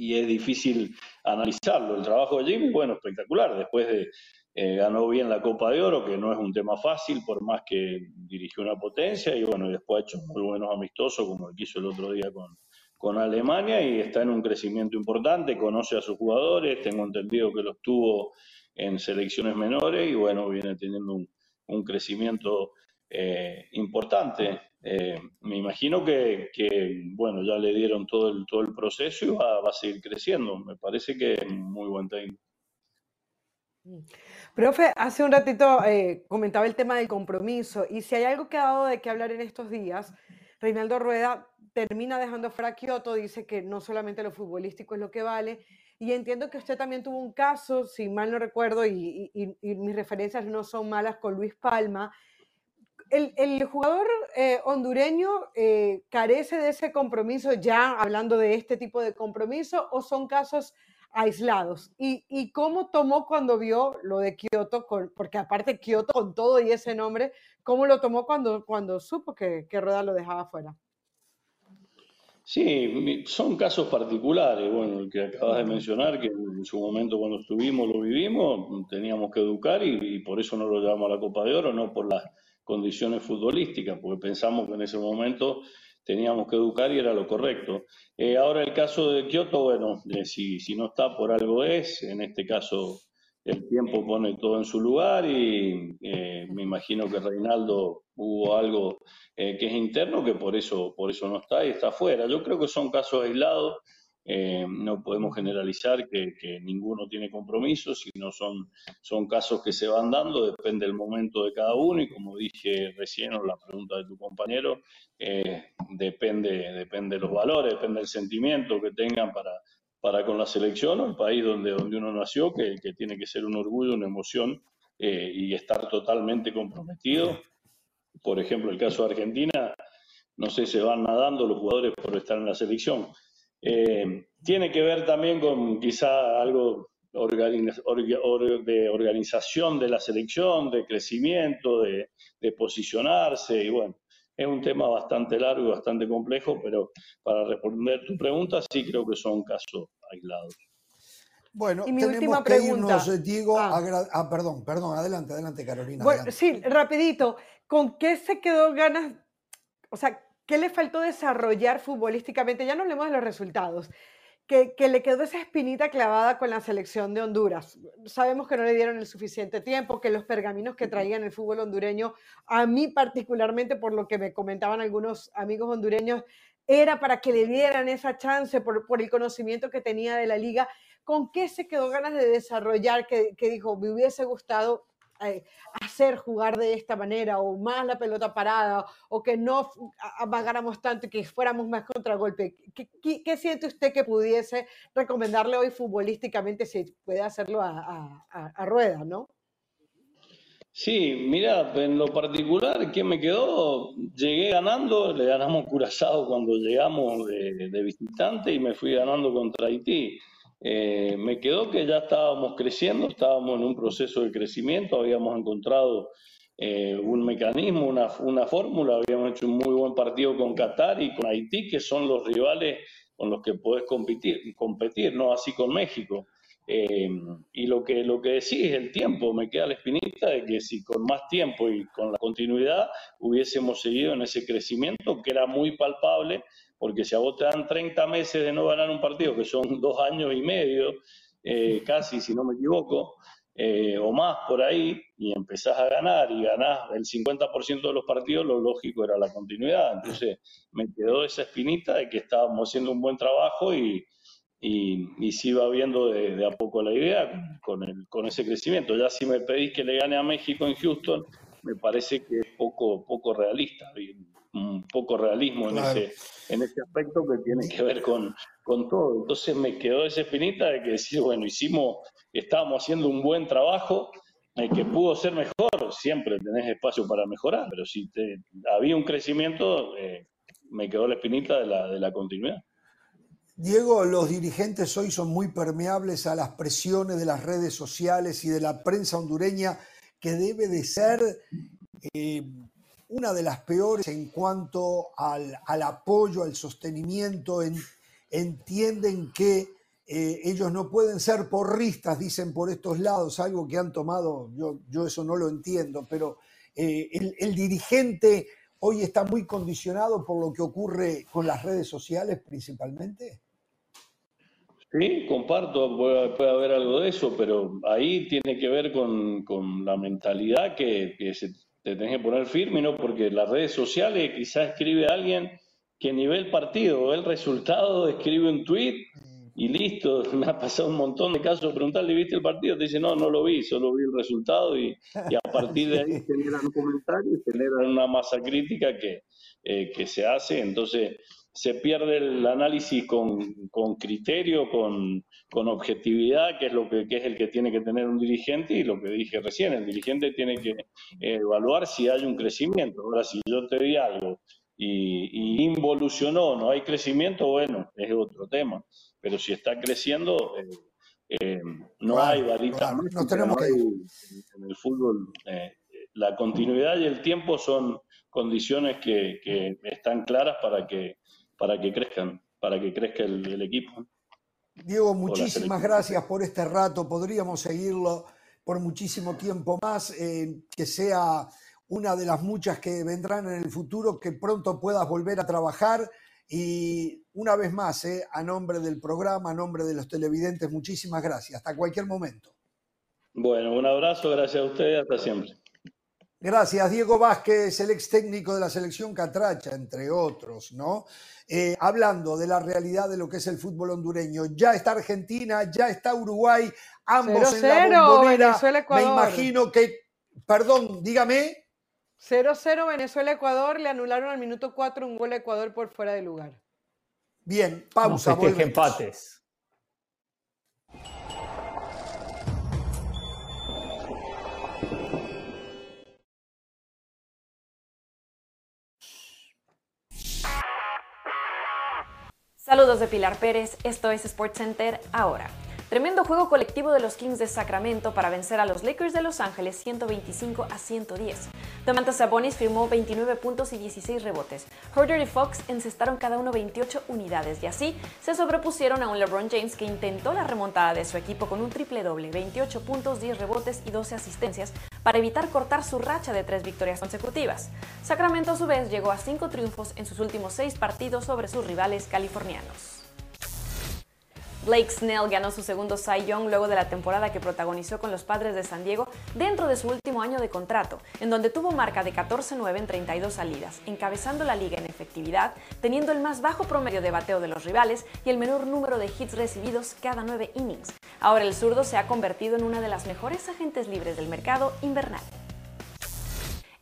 y es difícil analizarlo. El trabajo de Jimmy, bueno, espectacular. Después de eh, ganó bien la Copa de Oro, que no es un tema fácil, por más que dirigió una potencia, y bueno, después ha hecho muy buenos amistosos, como el que hizo el otro día con, con Alemania, y está en un crecimiento importante, conoce a sus jugadores, tengo entendido que los tuvo en selecciones menores, y bueno, viene teniendo un, un crecimiento eh, importante. Eh, me imagino que, bueno, ya le dieron todo el, proceso y va, a seguir creciendo. Me parece que es muy buen técnico. Mm. Profe, hace un ratito eh, comentaba el tema del compromiso y si hay algo que ha dado de qué hablar en estos días, Reinaldo Rueda termina dejando fuera a Kioto, dice que no solamente lo futbolístico es lo que vale y entiendo que usted también tuvo un caso, si mal no recuerdo y mis referencias no son malas, con Luis Palma, el, jugador eh, hondureño eh, carece de ese compromiso, ya hablando de este tipo de compromiso, o son casos aislados? ¿Y, cómo tomó cuando vio lo de Kioto? porque aparte Kioto con todo y ese nombre, ¿cómo lo tomó cuando, cuando supo que, que Rueda lo dejaba fuera? Sí, son casos particulares. Bueno, el que acabas de mencionar, que en su momento cuando estuvimos lo vivimos, teníamos que educar y, y por eso no lo llevamos a la Copa de Oro, no por las condiciones futbolísticas, porque pensamos que en ese momento teníamos que educar y era lo correcto. Eh, ahora el caso de Kioto, bueno, eh, si, si no está por algo es, en este caso el tiempo pone todo en su lugar y eh, me imagino que Reinaldo hubo algo que es interno que por eso, por eso no está y está fuera. Yo creo que son casos aislados eh, no podemos generalizar que, ninguno tiene compromiso, sino son, son casos que se van dando, depende del momento de cada uno y como dije recién en la pregunta de tu compañero, eh, depende, depende de los valores, depende del sentimiento que tengan para, para con la selección o el país donde, donde uno nació, que, que tiene que ser un orgullo, una emoción eh, y estar totalmente comprometido. Por ejemplo, el caso de Argentina, no sé, se van nadando los jugadores por estar en la selección eh, tiene que ver también con quizá algo de organización de la selección, de crecimiento, de, posicionarse, y bueno, es un tema bastante largo y bastante complejo, pero para responder tu pregunta, sí creo que son casos aislados. Bueno, y mi última pregunta. Eh, Diego, ah. ah. perdón, perdón, adelante, adelante, Carolina. Bueno, sí, rapidito, ¿con qué se quedó ganas? O sea, ¿qué le faltó desarrollar futbolísticamente? Ya no hablemos de los resultados. Que, que, le quedó esa espinita clavada con la selección de Honduras. Sabemos que no le dieron el suficiente tiempo, que los pergaminos que traían el fútbol hondureño, a mí particularmente, por lo que me comentaban algunos amigos hondureños, era para que le dieran esa chance por, por el conocimiento que tenía de la liga ¿con qué se quedó ganas de desarrollar que, dijo, me hubiese gustado eh, hacer jugar de esta manera o más la pelota parada o que no amagáramos tanto y que fuéramos más contragolpe. ¿Qué, qué, siente usted que pudiese recomendarle hoy futbolísticamente si puede hacerlo a, a, Rueda, no? Sí, mira, en lo particular, ¿qué me quedó? Llegué ganando, le ganamos Curazao cuando llegamos de, de visitante y me fui ganando contra Haití. Eh, me quedó que ya estábamos creciendo, estábamos en un proceso de crecimiento, habíamos encontrado eh, un mecanismo, una, una fórmula, habíamos hecho un muy buen partido con Qatar y con Haití, que son los rivales con los que podés competir, competir no así con México. Eh, y lo que, lo que decís es el tiempo, me queda la espinita de que si con más tiempo y con la continuidad hubiésemos seguido en ese crecimiento que era muy palpable, porque si a vos te dan 30 meses de no ganar un partido, que son dos años y medio, eh, casi, si no me equivoco, eh, o más por ahí, y empezás a ganar y ganás el 50% de los partidos, lo lógico era la continuidad. Entonces me quedó esa espinita de que estábamos haciendo un buen trabajo y, y, se iba viendo de, a poco la idea con, el, con ese crecimiento. Ya si me pedís que le gane a México en Houston, me parece que es poco, poco realista un poco realismo en, ese, en ese aspecto que tiene que ver con, con todo. Entonces me quedó esa espinita de que decir, bueno, hicimos, estábamos haciendo un buen trabajo, el que pudo ser mejor, siempre tenés espacio para mejorar, pero si te, había un crecimiento, eh, me quedó la espinita de la, de la continuidad. Diego, los dirigentes hoy son muy permeables a las presiones de las redes sociales y de la prensa hondureña, que debe de ser eh, una de las peores en cuanto al, apoyo, al sostenimiento, entienden que eh, ellos no pueden ser porristas, dicen por estos lados, algo que han tomado, yo, yo eso no lo entiendo, pero eh, el, dirigente hoy está muy condicionado por lo que ocurre con las redes sociales principalmente. Sí, comparto, puede, haber algo de eso, pero ahí tiene que ver con, la mentalidad que, que se te tenés que poner firme, ¿no? Porque las redes sociales quizás escribe alguien que a nivel partido el resultado escribe un tweet y listo, me ha pasado un montón de casos, preguntarle, ¿viste el partido? Te dice, no, no lo vi, solo vi el resultado y, a partir de ahí generan un comentario y generan una masa crítica que, eh, que se hace, entonces se pierde el análisis con, con criterio, con, con, objetividad, que es lo que, que, es el que tiene que tener un dirigente, y lo que dije recién, el dirigente tiene que evaluar si hay un crecimiento. Ahora, si yo te di algo y, involucionó, no hay crecimiento, bueno, es otro tema. Pero si está creciendo, eh, eh, no hay varita. no tenemos que... En el fútbol, eh, la continuidad y el tiempo son condiciones que, que están claras para que para que crezcan, para que crezca el, equipo. Diego, muchísimas gracias por este rato. Podríamos seguirlo por muchísimo tiempo más, eh, que sea una de las muchas que vendrán en el futuro, que pronto puedas volver a trabajar. Y una vez más, eh, a nombre del programa, a nombre de los televidentes, muchísimas gracias. Hasta cualquier momento. Bueno, un abrazo, gracias a ustedes, hasta siempre. Gracias, Diego Vázquez, el ex técnico de la selección Catracha, entre otros, ¿no? Eh, hablando de la realidad de lo que es el fútbol hondureño. Ya está Argentina, ya está Uruguay, ambos en la bombonera. Me imagino que, perdón, dígame. 0-0 Venezuela-Ecuador, le anularon al minuto 4 un gol a Ecuador por fuera de lugar. Bien, pausa. No empates. Saludos de Pilar Pérez, esto es SportsCenter ahora. Tremendo juego colectivo de los Kings de Sacramento para vencer a los Lakers de Los Ángeles 125 a 110. Domantas Sabonis firmó 29 puntos y 16 rebotes. Horder y Fox encestaron cada uno 28 unidades y así se sobrepusieron a un LeBron James que intentó la remontada de su equipo con un triple doble, 28 puntos, 10 rebotes y 12 asistencias para evitar cortar su racha de tres victorias consecutivas. Sacramento a su vez llegó a cinco triunfos en sus últimos seis partidos sobre sus rivales californianos. Blake Snell ganó su segundo Cy Young luego de la temporada que protagonizó con los Padres de San Diego dentro de su último año de contrato, en donde tuvo marca de 14-9 en 32 salidas, encabezando la liga en efectividad, teniendo el más bajo promedio de bateo de los rivales y el menor número de hits recibidos cada nueve innings. Ahora el zurdo se ha convertido en una de las mejores agentes libres del mercado invernal.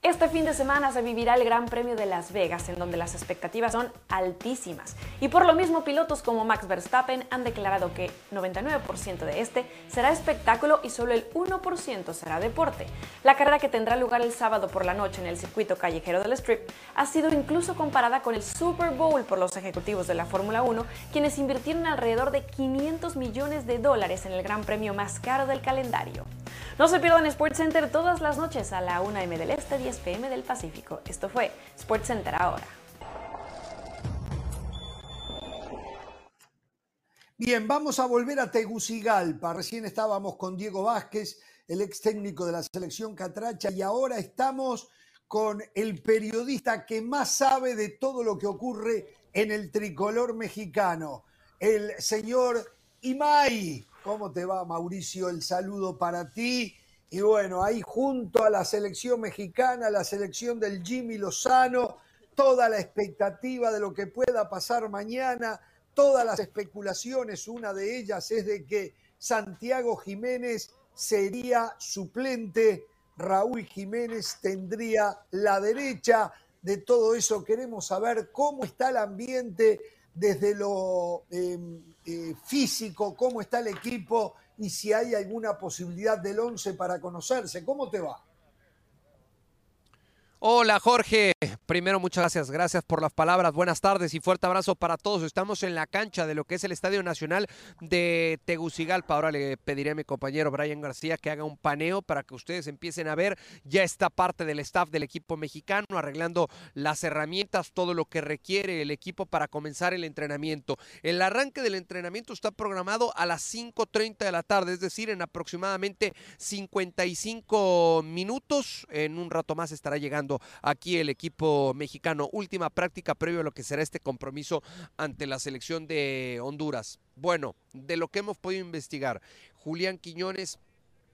Este fin de semana se vivirá el Gran Premio de Las Vegas, en donde las expectativas son altísimas. Y por lo mismo, pilotos como Max Verstappen han declarado que 99% de este será espectáculo y solo el 1% será deporte. La carrera que tendrá lugar el sábado por la noche en el circuito callejero del Strip ha sido incluso comparada con el Super Bowl por los ejecutivos de la Fórmula 1, quienes invirtieron alrededor de 500 millones de dólares en el Gran Premio más caro del calendario. No se pierdan SportsCenter todas las noches a la 1 m del Este, 10 pm del Pacífico. Esto fue SportsCenter ahora. Bien, vamos a volver a Tegucigalpa. Recién estábamos con Diego Vázquez, el ex técnico de la selección Catracha, y ahora estamos con el periodista que más sabe de todo lo que ocurre en el tricolor mexicano, el señor Imai. ¿Cómo te va, Mauricio? El saludo para ti. Y bueno, ahí junto a la selección mexicana, la selección del Jimmy Lozano, toda la expectativa de lo que pueda pasar mañana, todas las especulaciones, una de ellas es de que Santiago Jiménez sería suplente, Raúl Jiménez tendría la derecha. De todo eso queremos saber cómo está el ambiente desde lo em, eh, físico, cómo está el equipo y si hay alguna posibilidad del 11 para conocerse. ¿Cómo te va? Hola Jorge, primero muchas gracias, gracias por las palabras, buenas tardes y fuerte abrazo para todos. Estamos en la cancha de lo que es el Estadio Nacional de Tegucigalpa. Ahora le pediré a mi compañero Brian García que haga un paneo para que ustedes empiecen a ver ya esta parte del staff del equipo mexicano arreglando las herramientas, todo lo que requiere el equipo para comenzar el entrenamiento. El arranque del entrenamiento está programado a las 5.30 de la tarde, es decir, en aproximadamente 55 minutos. En un rato más estará llegando aquí el equipo mexicano. Última práctica previo a lo que será este compromiso ante la selección de Honduras. Bueno, de lo que hemos podido investigar, Julián Quiñones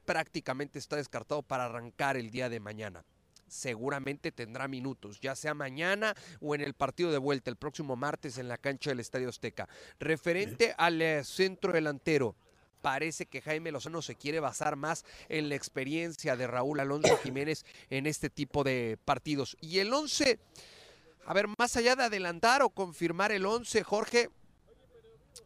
prácticamente está descartado para arrancar el día de mañana seguramente tendrá minutos, ya sea mañana o en el partido de vuelta el próximo martes en la cancha del Estadio Azteca. Referente al eh, centro delantero, parece que Jaime Lozano se quiere basar más en la experiencia de Raúl Alonso Jiménez en este tipo de partidos. Y el 11, a ver, más allá de adelantar o confirmar el 11, Jorge,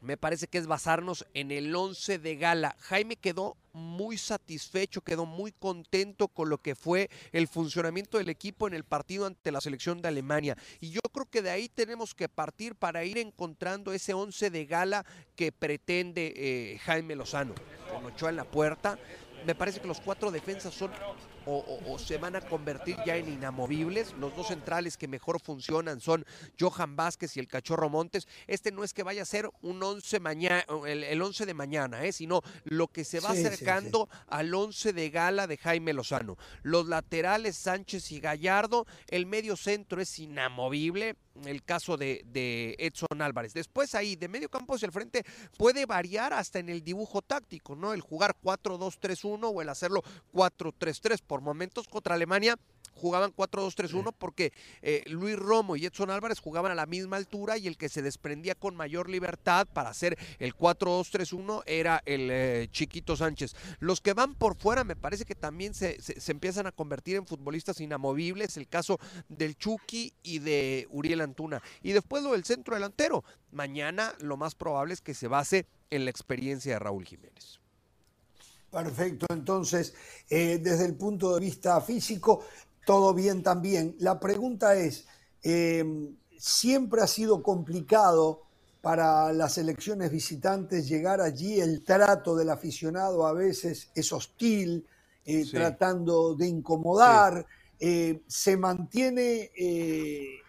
me parece que es basarnos en el 11 de gala. Jaime quedó muy satisfecho, quedó muy contento con lo que fue el funcionamiento del equipo en el partido ante la selección de Alemania. Y yo creo que de ahí tenemos que partir para ir encontrando ese 11 de gala que pretende eh, Jaime Lozano. Con Ochoa en la puerta, me parece que los cuatro defensas son o, se van a convertir ya en inamovibles. Los dos centrales que mejor funcionan son Johan Vázquez y el Cachorro Montes. Este no es que vaya a ser un 11 mañana, el, 11 de mañana, ¿eh? sino lo que se va acercando al 11 de gala de Jaime Lozano. Los laterales Sánchez y Gallardo, el medio centro es inamovible el caso de, de, Edson Álvarez. Después ahí, de medio campo hacia el frente, puede variar hasta en el dibujo táctico, ¿no? El jugar 4-2-3-1 o el hacerlo 4-3-3. Por momentos contra Alemania jugaban 4-2-3-1 porque eh, Luis Romo y Edson Álvarez jugaban a la misma altura y el que se desprendía con mayor libertad para hacer el 4-2-3-1 era el eh, Chiquito Sánchez. Los que van por fuera me parece que también se, se, empiezan a convertir en futbolistas inamovibles, el caso del Chucky y de Uriel Antuna. Y después lo del centro delantero. Mañana lo más probable es que se base en la experiencia de Raúl Jiménez. Perfecto, entonces, eh, desde el punto de vista físico, todo bien también. La pregunta es, em, siempre ha sido complicado para las elecciones visitantes llegar allí, el trato del aficionado a veces es hostil, eh, Sí. tratando de incomodar. Eh, ¿Se mantiene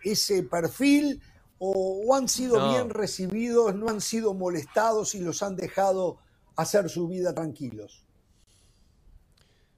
ese perfil o, o han sido No. bien recibidos, no han sido molestados y los han dejado hacer su vida tranquilos?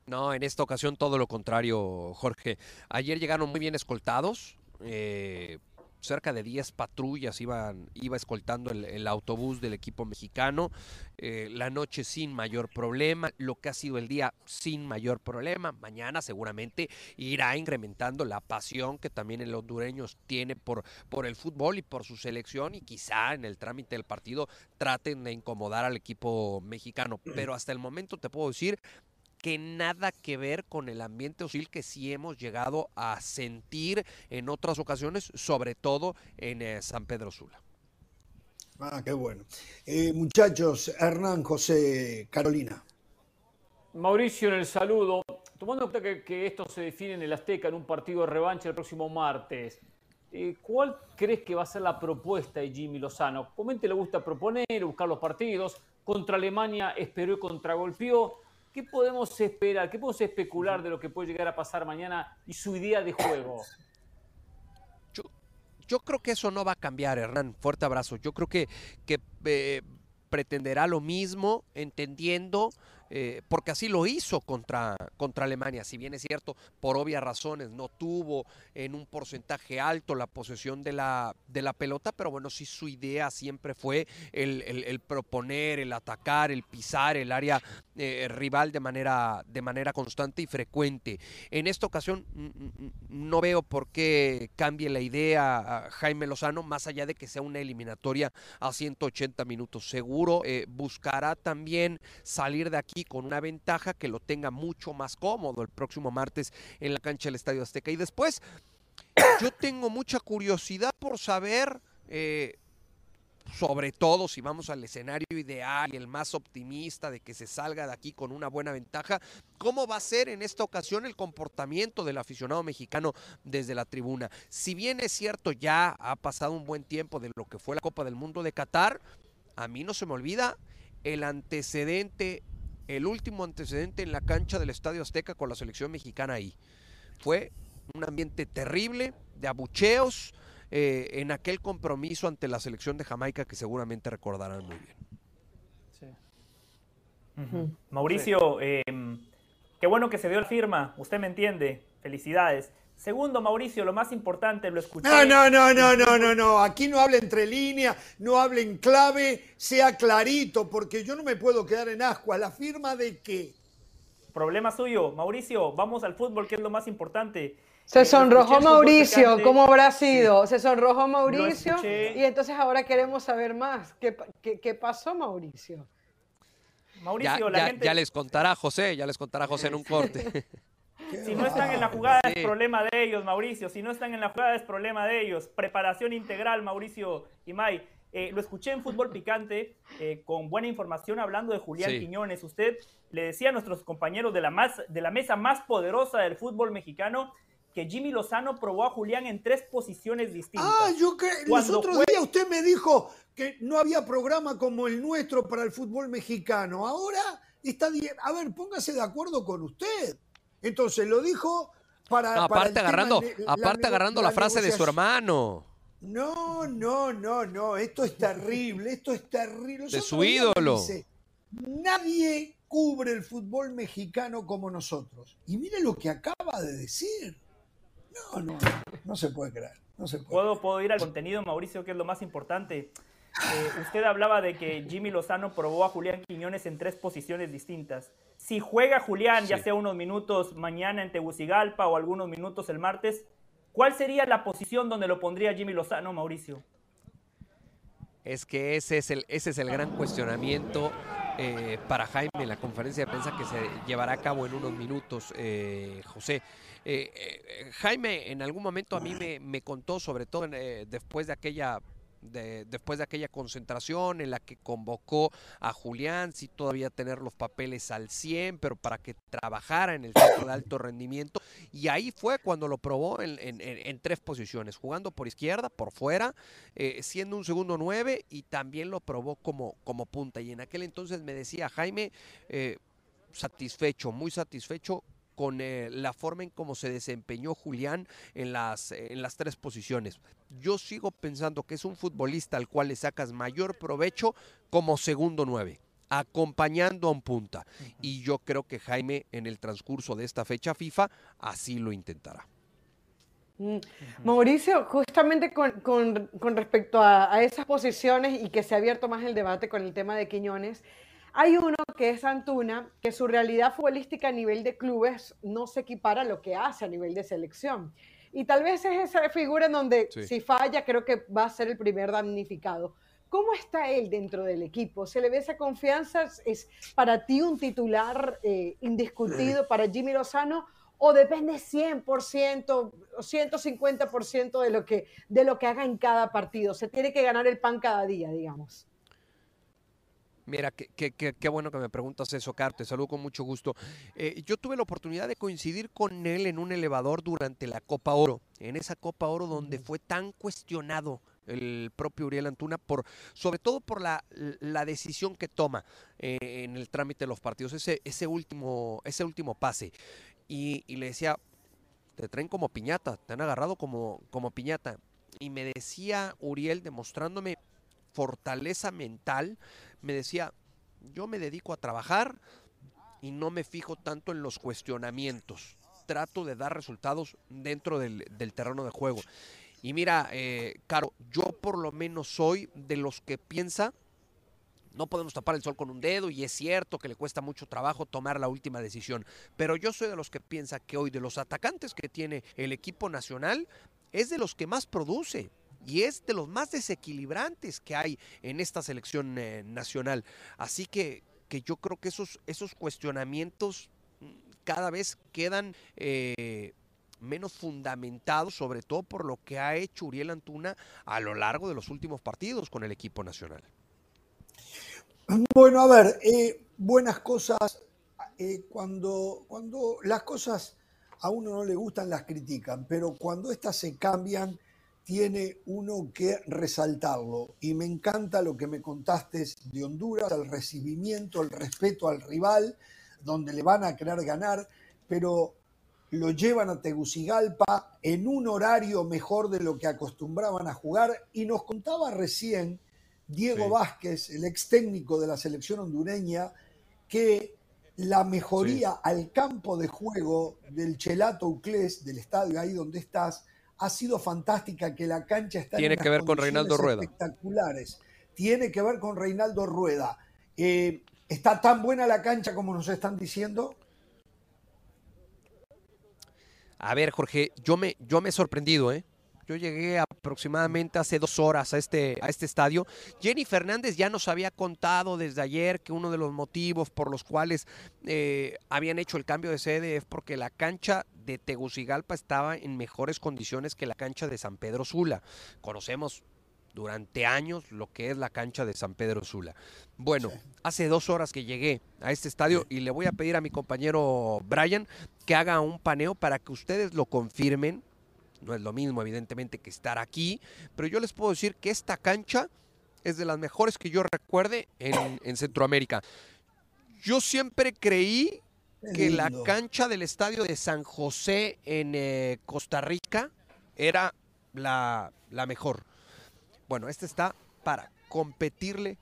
No, en esta ocasión todo lo contrario, Jorge. Ayer llegaron muy bien escoltados. eh, cerca de 10 patrullas iban, iba escoltando el, el autobús del equipo mexicano. eh, la noche sin mayor problema. Lo que ha sido el día sin mayor problema. Mañana seguramente irá incrementando la pasión que también el hondureño tiene por, por el fútbol y por su selección. Y quizá en el trámite del partido traten de incomodar al equipo mexicano. Pero hasta el momento te puedo decir que nada que ver con el ambiente hostil que sí hemos llegado a sentir en otras ocasiones, sobre todo en eh, San Pedro Sula. Ah, qué bueno. Eh, muchachos, Hernán, José, Carolina. Mauricio, en el saludo. Tomando en cuenta que, que esto se define en el Azteca en un partido de revancha el próximo martes, eh, ¿cuál crees que va a ser la propuesta de Jimmy Lozano? Comente le gusta proponer, buscar los partidos. Contra Alemania esperó y contragolpeó. ¿Qué podemos esperar? ¿Qué podemos especular de lo que puede llegar a pasar mañana y su idea de juego? Yo, yo creo que eso no va a cambiar, Hernán. Fuerte abrazo. Yo creo que, que eh, pretenderá lo mismo, entendiendo, eh, porque así lo hizo contra, contra Alemania. Si bien es cierto, por obvias razones, no tuvo en un porcentaje alto la posesión de la, de la pelota, pero bueno, sí su idea siempre fue el, el- proponer, el atacar, el pisar el área eh, rival de manera, de manera constante y frecuente. En esta ocasión no veo por qué cambie la idea Jaime Lozano, más allá de que sea una eliminatoria a 180 minutos. Seguro eh, buscará también salir de aquí con una ventaja que lo tenga mucho más cómodo el próximo martes en la cancha del Estadio Azteca. Y después, yo tengo mucha curiosidad por saber... eh, sobre todo si vamos al escenario ideal y el más optimista de que se salga de aquí con una buena ventaja, ¿cómo va a ser en esta ocasión el comportamiento del aficionado mexicano desde la tribuna? Si bien es cierto, ya ha pasado un buen tiempo de lo que fue la Copa del Mundo de Qatar, a mí no se me olvida el antecedente, el último antecedente en la cancha del Estadio Azteca con la selección mexicana ahí. Fue un ambiente terrible, de abucheos, eh, en aquel compromiso ante la selección de Jamaica que seguramente recordarán muy bien. Mauricio, eh, qué bueno que se dio la firma, usted me entiende, felicidades. Segundo, Mauricio, lo más importante, lo escuché. No, no, no, no, no, no, no. Aquí no hable entre líneas, no hable en clave, sea clarito, porque yo no me puedo quedar en ascuas. ¿La firma de qué? Problema suyo. Mauricio, vamos al fútbol, que es lo más importante. Se Eh, sonrojó Mauricio. ¿cómo habrá sido? Se sonrojó Mauricio y entonces ahora queremos saber más. ¿Qué, pa- qué- qué pasó, Mauricio? Mauricio, Ya, la ya- gente, ya les contará José, ya les contará José en un corte. si no están en la jugada es problema de ellos, Mauricio. Si no están en la jugada es problema de ellos. Preparación integral, Mauricio y May. Eh, lo escuché en Fútbol Picante eh, con buena información hablando de Julián Sí. Quiñones. Usted le decía a nuestros compañeros de la, más, de la mesa más poderosa del fútbol mexicano que Jimmy Lozano probó a Julián en tres posiciones distintas. Ah, yo creo. Los otros fue- días usted me dijo que no había programa como el nuestro para el fútbol mexicano. Ahora está. A ver, póngase de acuerdo con usted. Entonces lo dijo para. No, para aparte agarrando, ne- aparte agarrando la frase de su hermano, No, no, no, no. Esto es terrible. Esto es terrible. De su ídolo. dice, Nadie cubre el fútbol mexicano como nosotros. Y mire lo que acaba de decir. No, no, no se puede creer. No se puede. ¿Puedo, puedo ir al contenido, Mauricio, que es lo más importante. Eh, usted hablaba de que Jimmy Lozano probó a Julián Quiñones en tres posiciones distintas. Si juega Julián, ya sea unos minutos mañana en Tegucigalpa o algunos minutos el martes, ¿cuál sería la posición donde lo pondría Jimmy Lozano, Mauricio? es que ese es el, ese es el gran cuestionamiento eh, para Jaime en la conferencia de prensa que se llevará a cabo en unos minutos, eh, José. Eh, Jaime en algún momento a mí me, me contó, sobre todo después de aquella después de aquella concentración en la que convocó a Julián, si todavía tener los papeles al 100, pero para que trabajara en el centro de alto rendimiento. Y ahí fue cuando lo probó en, tres posiciones, jugando por izquierda, por fuera, eh, siendo un segundo nueve y también lo probó como, como punta. Y en aquel entonces me decía Jaime, eh, satisfecho, muy satisfecho con eh, la forma en cómo se desempeñó Julián en las, en las tres posiciones. Yo sigo pensando que es un futbolista al cual le sacas mayor provecho como segundo nueve acompañando a un punta. Y yo creo que Jaime en el transcurso de esta fecha FIFA así lo intentará. Mm. Mauricio, justamente con, respecto a, a, esas posiciones y que se ha abierto más el debate con el tema de Quiñones, hay uno que es Antuna, que su realidad futbolística a nivel de clubes no se equipara a lo que hace a nivel de selección. Y tal vez es esa figura en donde si falla creo que va a ser el primer damnificado. ¿Cómo está él dentro del equipo? ¿Se le ve esa confianza? ¿Es para ti un titular eh, indiscutido para Jimmy Lozano? ¿O depende 100% o 150% de lo, que, de lo que haga en cada partido? Se tiene que ganar el pan cada día, digamos. Mira, qué, bueno que me preguntas eso, Car, te saludo con mucho gusto. Eh, yo tuve la oportunidad de coincidir con él en un elevador durante la Copa Oro, en esa Copa Oro donde fue tan cuestionado el propio Uriel Antuna, por, sobre todo por la, decisión que toma eh, en el trámite de los partidos, ese, ese, último, ese último pase. Y, le decía, te traen como piñata, te han agarrado como, como piñata. Y me decía Uriel, demostrándome fortaleza mental, me decía, yo me dedico a trabajar y no me fijo tanto en los cuestionamientos. Trato de dar resultados dentro del, terreno de juego. Y mira, eh, Caro, yo por lo menos soy de los que piensa, no podemos tapar el sol con un dedo y es cierto que le cuesta mucho trabajo tomar la última decisión, pero yo soy de los que piensa que hoy de los atacantes que tiene el equipo nacional es de los que más produce y es de los más desequilibrantes que hay en esta selección eh, nacional. Así que, que yo creo que esos, esos cuestionamientos mm, cada vez quedan eh, menos fundamentados, sobre todo por lo que ha hecho Uriel Antuna a lo largo de los últimos partidos con el equipo nacional. Bueno, a ver, eh, buenas cosas, cuando, cuando las cosas a uno no le gustan, las critican, pero cuando estas se cambian, tiene uno que resaltarlo. Y me encanta lo que me contaste de Honduras, el recibimiento, el respeto al rival, donde le van a querer ganar, pero lo llevan a Tegucigalpa en un horario mejor de lo que acostumbraban a jugar. Y nos contaba recién Diego Vázquez, el ex técnico de la selección hondureña, que la mejoría al campo de juego del Chelato Uclés, del estadio ahí donde estás, ha sido fantástica, que la cancha está Tiene que ver con Reinaldo Rueda. Espectaculares. Tiene que ver con Reinaldo Rueda. Eh, ¿Está tan buena la cancha como nos están diciendo? A ver, Jorge, yo me, yo me he sorprendido, ¿eh? Yo llegué aproximadamente hace dos horas a este, a este estadio. Jenny Fernández ya nos había contado desde ayer que uno de los motivos por los cuales eh, habían hecho el cambio de sede es porque la cancha de Tegucigalpa estaba en mejores condiciones que la cancha de San Pedro Sula. Conocemos durante años lo que es la cancha de San Pedro Sula. Bueno, hace dos horas que llegué a este estadio y le voy a pedir a mi compañero Brian que haga un paneo para que ustedes lo confirmen no es lo mismo, evidentemente, que estar aquí, pero yo les puedo decir que esta cancha es de las mejores que yo recuerde en, Centroamérica. Yo siempre creí que la cancha del estadio de San José en eh, Costa Rica era la, la mejor. Bueno, esta está para competirle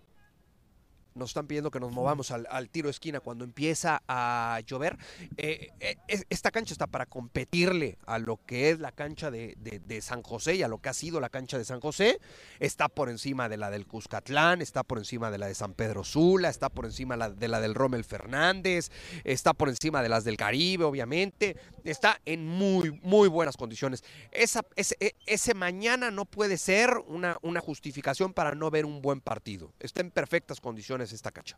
nos están pidiendo que nos movamos al, tiro de esquina cuando empieza a llover. Eh, eh, esta cancha está para competirle a lo que es la cancha de, San José y a lo que ha sido la cancha de San José. Está por encima de la del Cuscatlán, está por encima de la de San Pedro Sula, está por encima de la del Rommel Fernández, está por encima de las del Caribe, obviamente. Está en muy, muy buenas condiciones. Esa, ese, e, ese mañana no puede ser una, una justificación para no ver un buen partido. Está en perfectas condiciones esta cancha.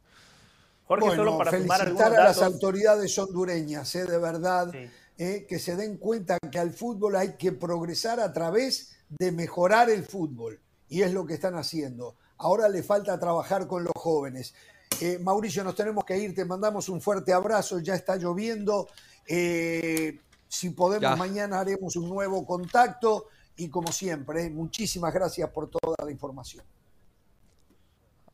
Jorge, solo para felicitar a las autoridades hondureñas, eh, de verdad, eh, que se den cuenta que al fútbol hay que progresar a través de mejorar el fútbol y es lo que están haciendo. Ahora le falta trabajar con los jóvenes. Eh, Mauricio, nos tenemos que ir, te mandamos un fuerte abrazo, ya está lloviendo. Eh, si podemos, Ya. mañana haremos un nuevo contacto y como siempre, muchísimas gracias por toda la información.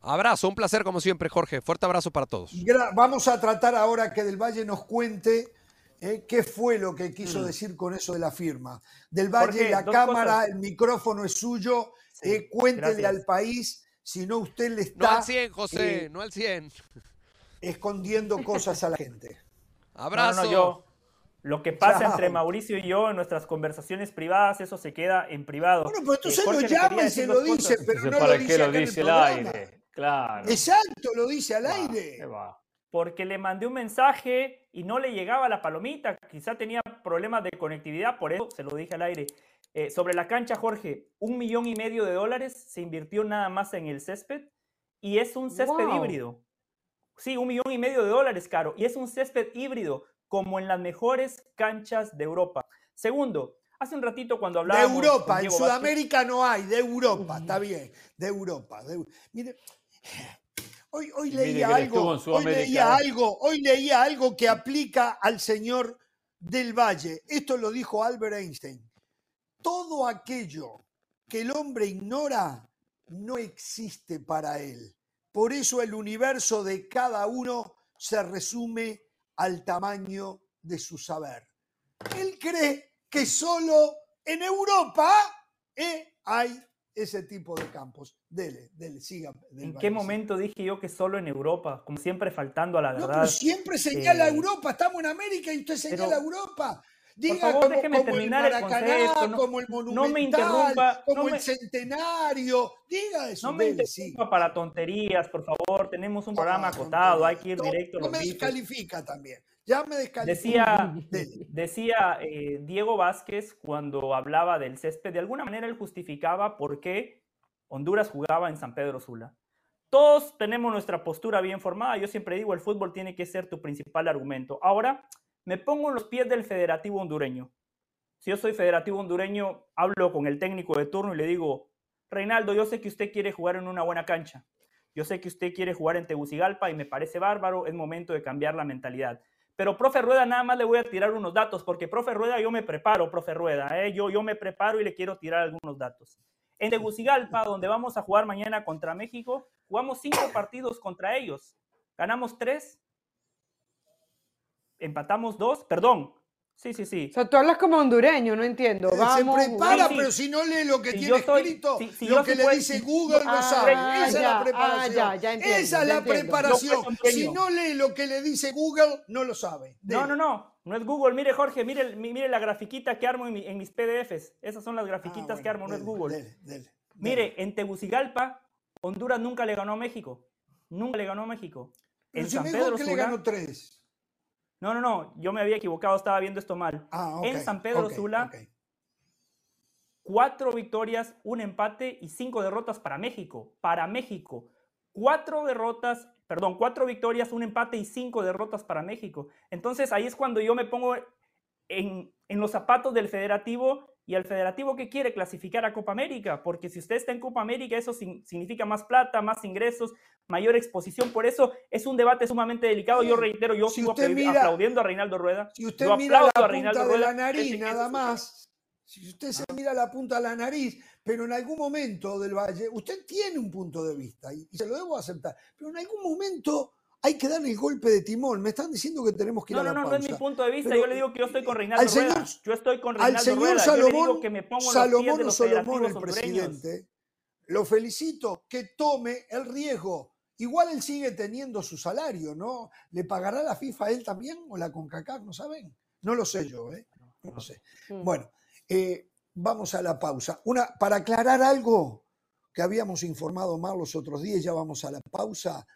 Abrazo, un placer como siempre, Jorge. Fuerte abrazo para todos. Gra- Vamos a tratar ahora que Del Valle nos cuente eh, qué fue lo que quiso Mm. decir con eso de la firma. Del Valle, Jorge, la cámara, cosas. el micrófono es suyo, Sí, eh, cuéntele gracias. al país, si no usted le No está al 100, José, eh, no al 100. escondiendo cosas a la gente. No, Abrazo. no, no, yo. Lo que pasa Chao. entre Mauricio y yo en nuestras conversaciones privadas, eso se queda en privado. Bueno, pero tú Eh, se Jorge, lo llama y se lo dice, cosas. pero Entonces, no ¿para lo qué dice lo acá en dice programa. aire? Claro. Exacto, lo dice al Va, aire. qué va. porque le mandé un mensaje y no le llegaba la palomita. Quizá tenía problemas de conectividad, por eso se lo dije al aire. Eh, sobre la cancha, Jorge, un millón y medio de dólares se invirtió nada más en el césped y es un césped Wow. híbrido. Sí, un millón y medio de dólares, caro. Y es un césped híbrido, como en las mejores canchas de Europa. Segundo, hace un ratito cuando De hablábamos. con Europa, en Vázquez- Sudamérica no hay, de Europa, está bien, de Europa. de- Mire, hoy, hoy leía algo, hoy leía ¿eh? algo, hoy leía algo que aplica al señor del Valle. Esto lo dijo Albert Einstein. Todo aquello que el hombre ignora no existe para él. Por eso el universo de cada uno se resume al tamaño de su saber. Él cree que solo en Europa eh, hay ese tipo de campos. Dele, dele, siga. ¿En qué momento dije yo que solo en Europa? Como siempre, faltando a la No, verdad. pero siempre señala eh, Europa, estamos en América y usted señala pero, Europa. Diga favor, como, terminar el Maracaná, concepto, no- como el no me Monumental, interrumpa, como no el Centenario. Diga eso, No me dele, interrumpa para tonterías, por favor. Tenemos un programa acotado, hay que ir No, directo a no los me descalifica también. Ya me descalifica. Decía, Dele. decía eh, Diego Vázquez cuando hablaba del césped, de alguna manera él justificaba por qué Honduras jugaba en San Pedro Sula. Todos tenemos nuestra postura bien formada. Yo siempre digo, el fútbol tiene que ser tu principal argumento. Ahora, me pongo en los pies del federativo hondureño. Si yo soy federativo hondureño, hablo con el técnico de turno y le digo, Reinaldo, yo sé que usted quiere jugar en una buena cancha. Yo sé que usted quiere jugar en Tegucigalpa y me parece bárbaro, es momento de cambiar la mentalidad. Pero, profe Rueda, nada más le voy a tirar unos datos, porque, profe Rueda, yo me preparo, profe Rueda, ¿eh? yo, yo me preparo y le quiero tirar algunos datos. En Tegucigalpa, donde vamos a jugar mañana contra México, jugamos cinco partidos contra ellos. Ganamos tres, empatamos dos, perdón. Sí, sí, sí. O sea, tú hablas como hondureño, no entiendo. Vamos, se prepara, sí, sí. pero si no lee lo que Si tiene soy- escrito, si- si lo que le dice Google no Ah, sabe. ya, Esa es la ah, preparación. ya, ya entiendo, Esa es ya la entiendo. preparación. Si no lee lo que le dice Google, no lo sabe. No, Dele. no, no. No es Google. Mire, Jorge, mire, mire la grafiquita que armo en, mi- en mis PDFs. Esas son las Ah, grafiquitas que armo, no es Google. dele, dele, dele. Mire, en Tegucigalpa, Honduras nunca le ganó a México. Nunca le ganó a México. Pero En si San me dijo Pedro que le Sula. ganó tres. No, no, no. Yo me había equivocado, estaba viendo esto mal. Ah, En San Pedro Sula, cuatro victorias, un empate y cinco derrotas para México. Para México. Cuatro derrotas, perdón, cuatro victorias, un empate y cinco derrotas para México. Entonces ahí es cuando yo me pongo en, en los zapatos del federativo y el federativo que quiere clasificar a Copa América, porque si usted está en Copa América, eso significa más plata, más ingresos, mayor exposición. Por eso es un debate sumamente delicado. Yo reitero, yo Si sigo mira- aplaudiendo a Reinaldo Rueda. Si usted Yo mira la a punta de Rueda, la nariz, nada más. Si usted se mira la punta de la nariz, pero en algún momento del valle, usted tiene un punto de vista y, y se lo debo aceptar, pero en algún momento hay que darle el golpe de timón. Me están diciendo que tenemos que ir No, a la no, no, no es mi punto de vista. Pero, yo le digo que yo estoy con Reinaldo al señor- Rueda. Yo estoy con Al Reinaldo señor Rueda. yo le digo Salomón, que me pongo en los pies Salomón de los el presidente, lo felicito que tome el riesgo. Igual él sigue teniendo su salario, ¿no? ¿Le pagará la FIFA a él también o la CONCACAF? ¿No saben? No lo sé yo, ¿eh? No lo sé. Mm. Bueno, eh, vamos a la pausa. Una, para aclarar algo que habíamos informado mal los otros días, ya vamos a la pausa.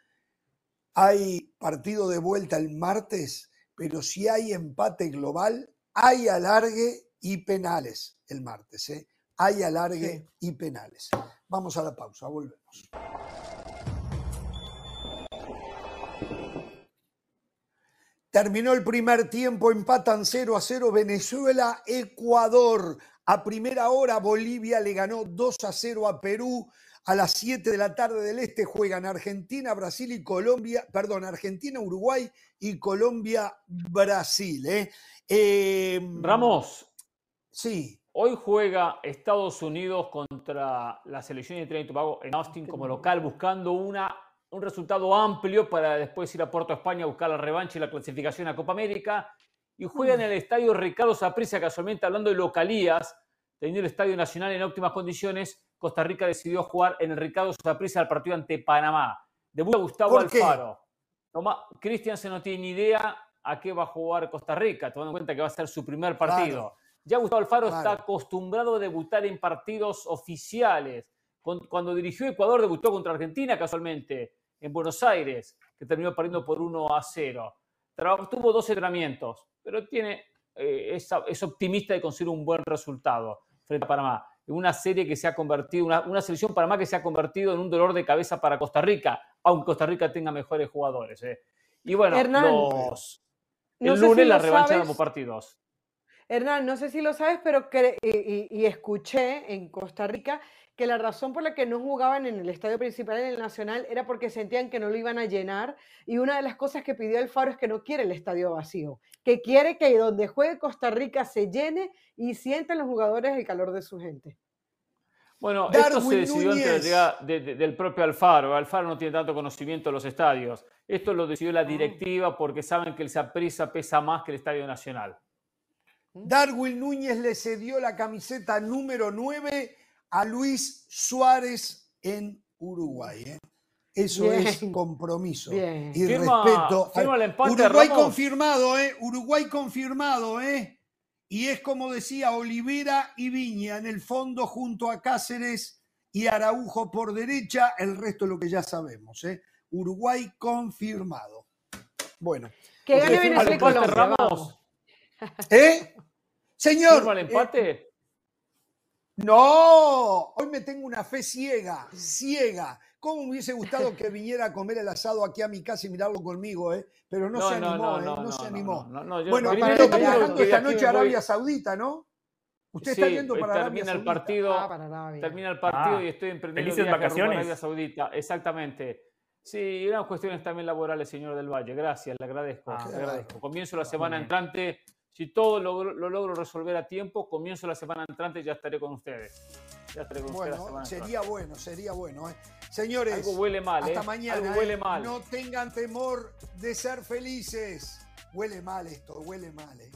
Hay partido de vuelta el martes, pero si hay empate global, hay alargue y penales el martes. ¿eh? Hay alargue y penales. Vamos a la pausa, volvemos. Terminó el primer tiempo, empatan 0 a 0 Venezuela, Ecuador. A primera hora Bolivia le ganó 2 a 0 a Perú. A las 7 de la tarde del Este juegan Argentina, Brasil y Colombia, perdón, Argentina, Uruguay y Colombia, Brasil. ¿eh? Eh, Ramos, sí, hoy juega Estados Unidos contra la selección de Trinidad y Tobago en Austin como local, buscando una, un resultado amplio para después ir a Puerto España a buscar la revancha y la clasificación a Copa América. Y juega en el estadio Ricardo Saprissa, casualmente hablando de localías, teniendo el Estadio Nacional en óptimas condiciones. Costa Rica decidió jugar en el Ricardo Saprissa el partido ante Panamá. Debuta Gustavo. Alfaro. Toma, Christiansen no tiene ni idea a qué va a jugar Costa Rica, tomando en cuenta que va a ser su primer partido. Claro. Ya Gustavo Alfaro Claro. está acostumbrado a debutar en partidos oficiales. Cuando dirigió Ecuador, debutó contra Argentina casualmente, en Buenos Aires, que terminó perdiendo por 1 a 0. Trabajó- tuvo dos entrenamientos, pero tiene, eh, es, es optimista de conseguir un buen resultado frente a Panamá. Una serie que se ha convertido, una, una selección Panamá que se ha convertido en un dolor de cabeza para Costa Rica, aunque Costa Rica tenga mejores jugadores. eh. Y bueno, Hernán, los, no el lunes la revancha de sabes. ambos partidos. Hernán, no sé si lo sabes, pero cre- y, y- y escuché en Costa Rica que la razón por la que no jugaban en el estadio principal en el Nacional era porque sentían que no lo iban a llenar y una de las cosas que pidió Alfaro es que no quiere el estadio vacío, que quiere que donde juegue Costa Rica se llene y sientan los jugadores el calor de su gente. Bueno, esto se Darwin decidió de- de- del propio Alfaro. Alfaro no tiene tanto conocimiento de los estadios. Esto lo decidió Ah. la directiva porque saben que el Saprissa pesa más que el Estadio Nacional. Darwin Núñez le cedió la camiseta número 9 a Luis Suárez en Uruguay. ¿eh? Eso es compromiso Bien. y Firma- respeto. firma el empate, Uruguay Ramos. confirmado, ¿eh? Uruguay confirmado, ¿eh? Y es como decía Olivera y Viña en el fondo junto a Cáceres y Araujo por derecha, el resto es lo que ya sabemos, ¿eh? Uruguay confirmado. Bueno, Que ¿Usted gane Venezuela Colombia. Ramos? ¿eh? Señor, ¿Firma el eh, empate? No, hoy me tengo una fe ciega, ciega. ¿Cómo me hubiese gustado que viniera a comer el asado aquí a mi casa y mirarlo conmigo, eh? Pero no, se animó, ¿eh? No, se animó. no, no, yo- bueno, usted está viajando esta noche a voy- Arabia Saudita, ¿no? Usted está yendo hoy para Arabia termina el partido. Ah, para Arabia. Termina el partido Ah, y estoy emprendiendo felices viaje rumbo a vacaciones. Arabia Saudita. Exactamente. Sí, eran cuestiones también laborales, señor del Valle. Gracias, le agradezco. Ah, le agradezco. Comienzo la semana bien. entrante. Si todo lo, lo logro resolver a tiempo, comienzo la semana entrante y ya estaré con ustedes. Ya estaré con ustedes la sería bueno, sería bueno. ¿eh? Señores, Algo huele mal, hasta ¿eh? mañana. Algo huele ¿eh? mal. No tengan temor de ser felices. Huele mal esto, huele mal. ¿eh?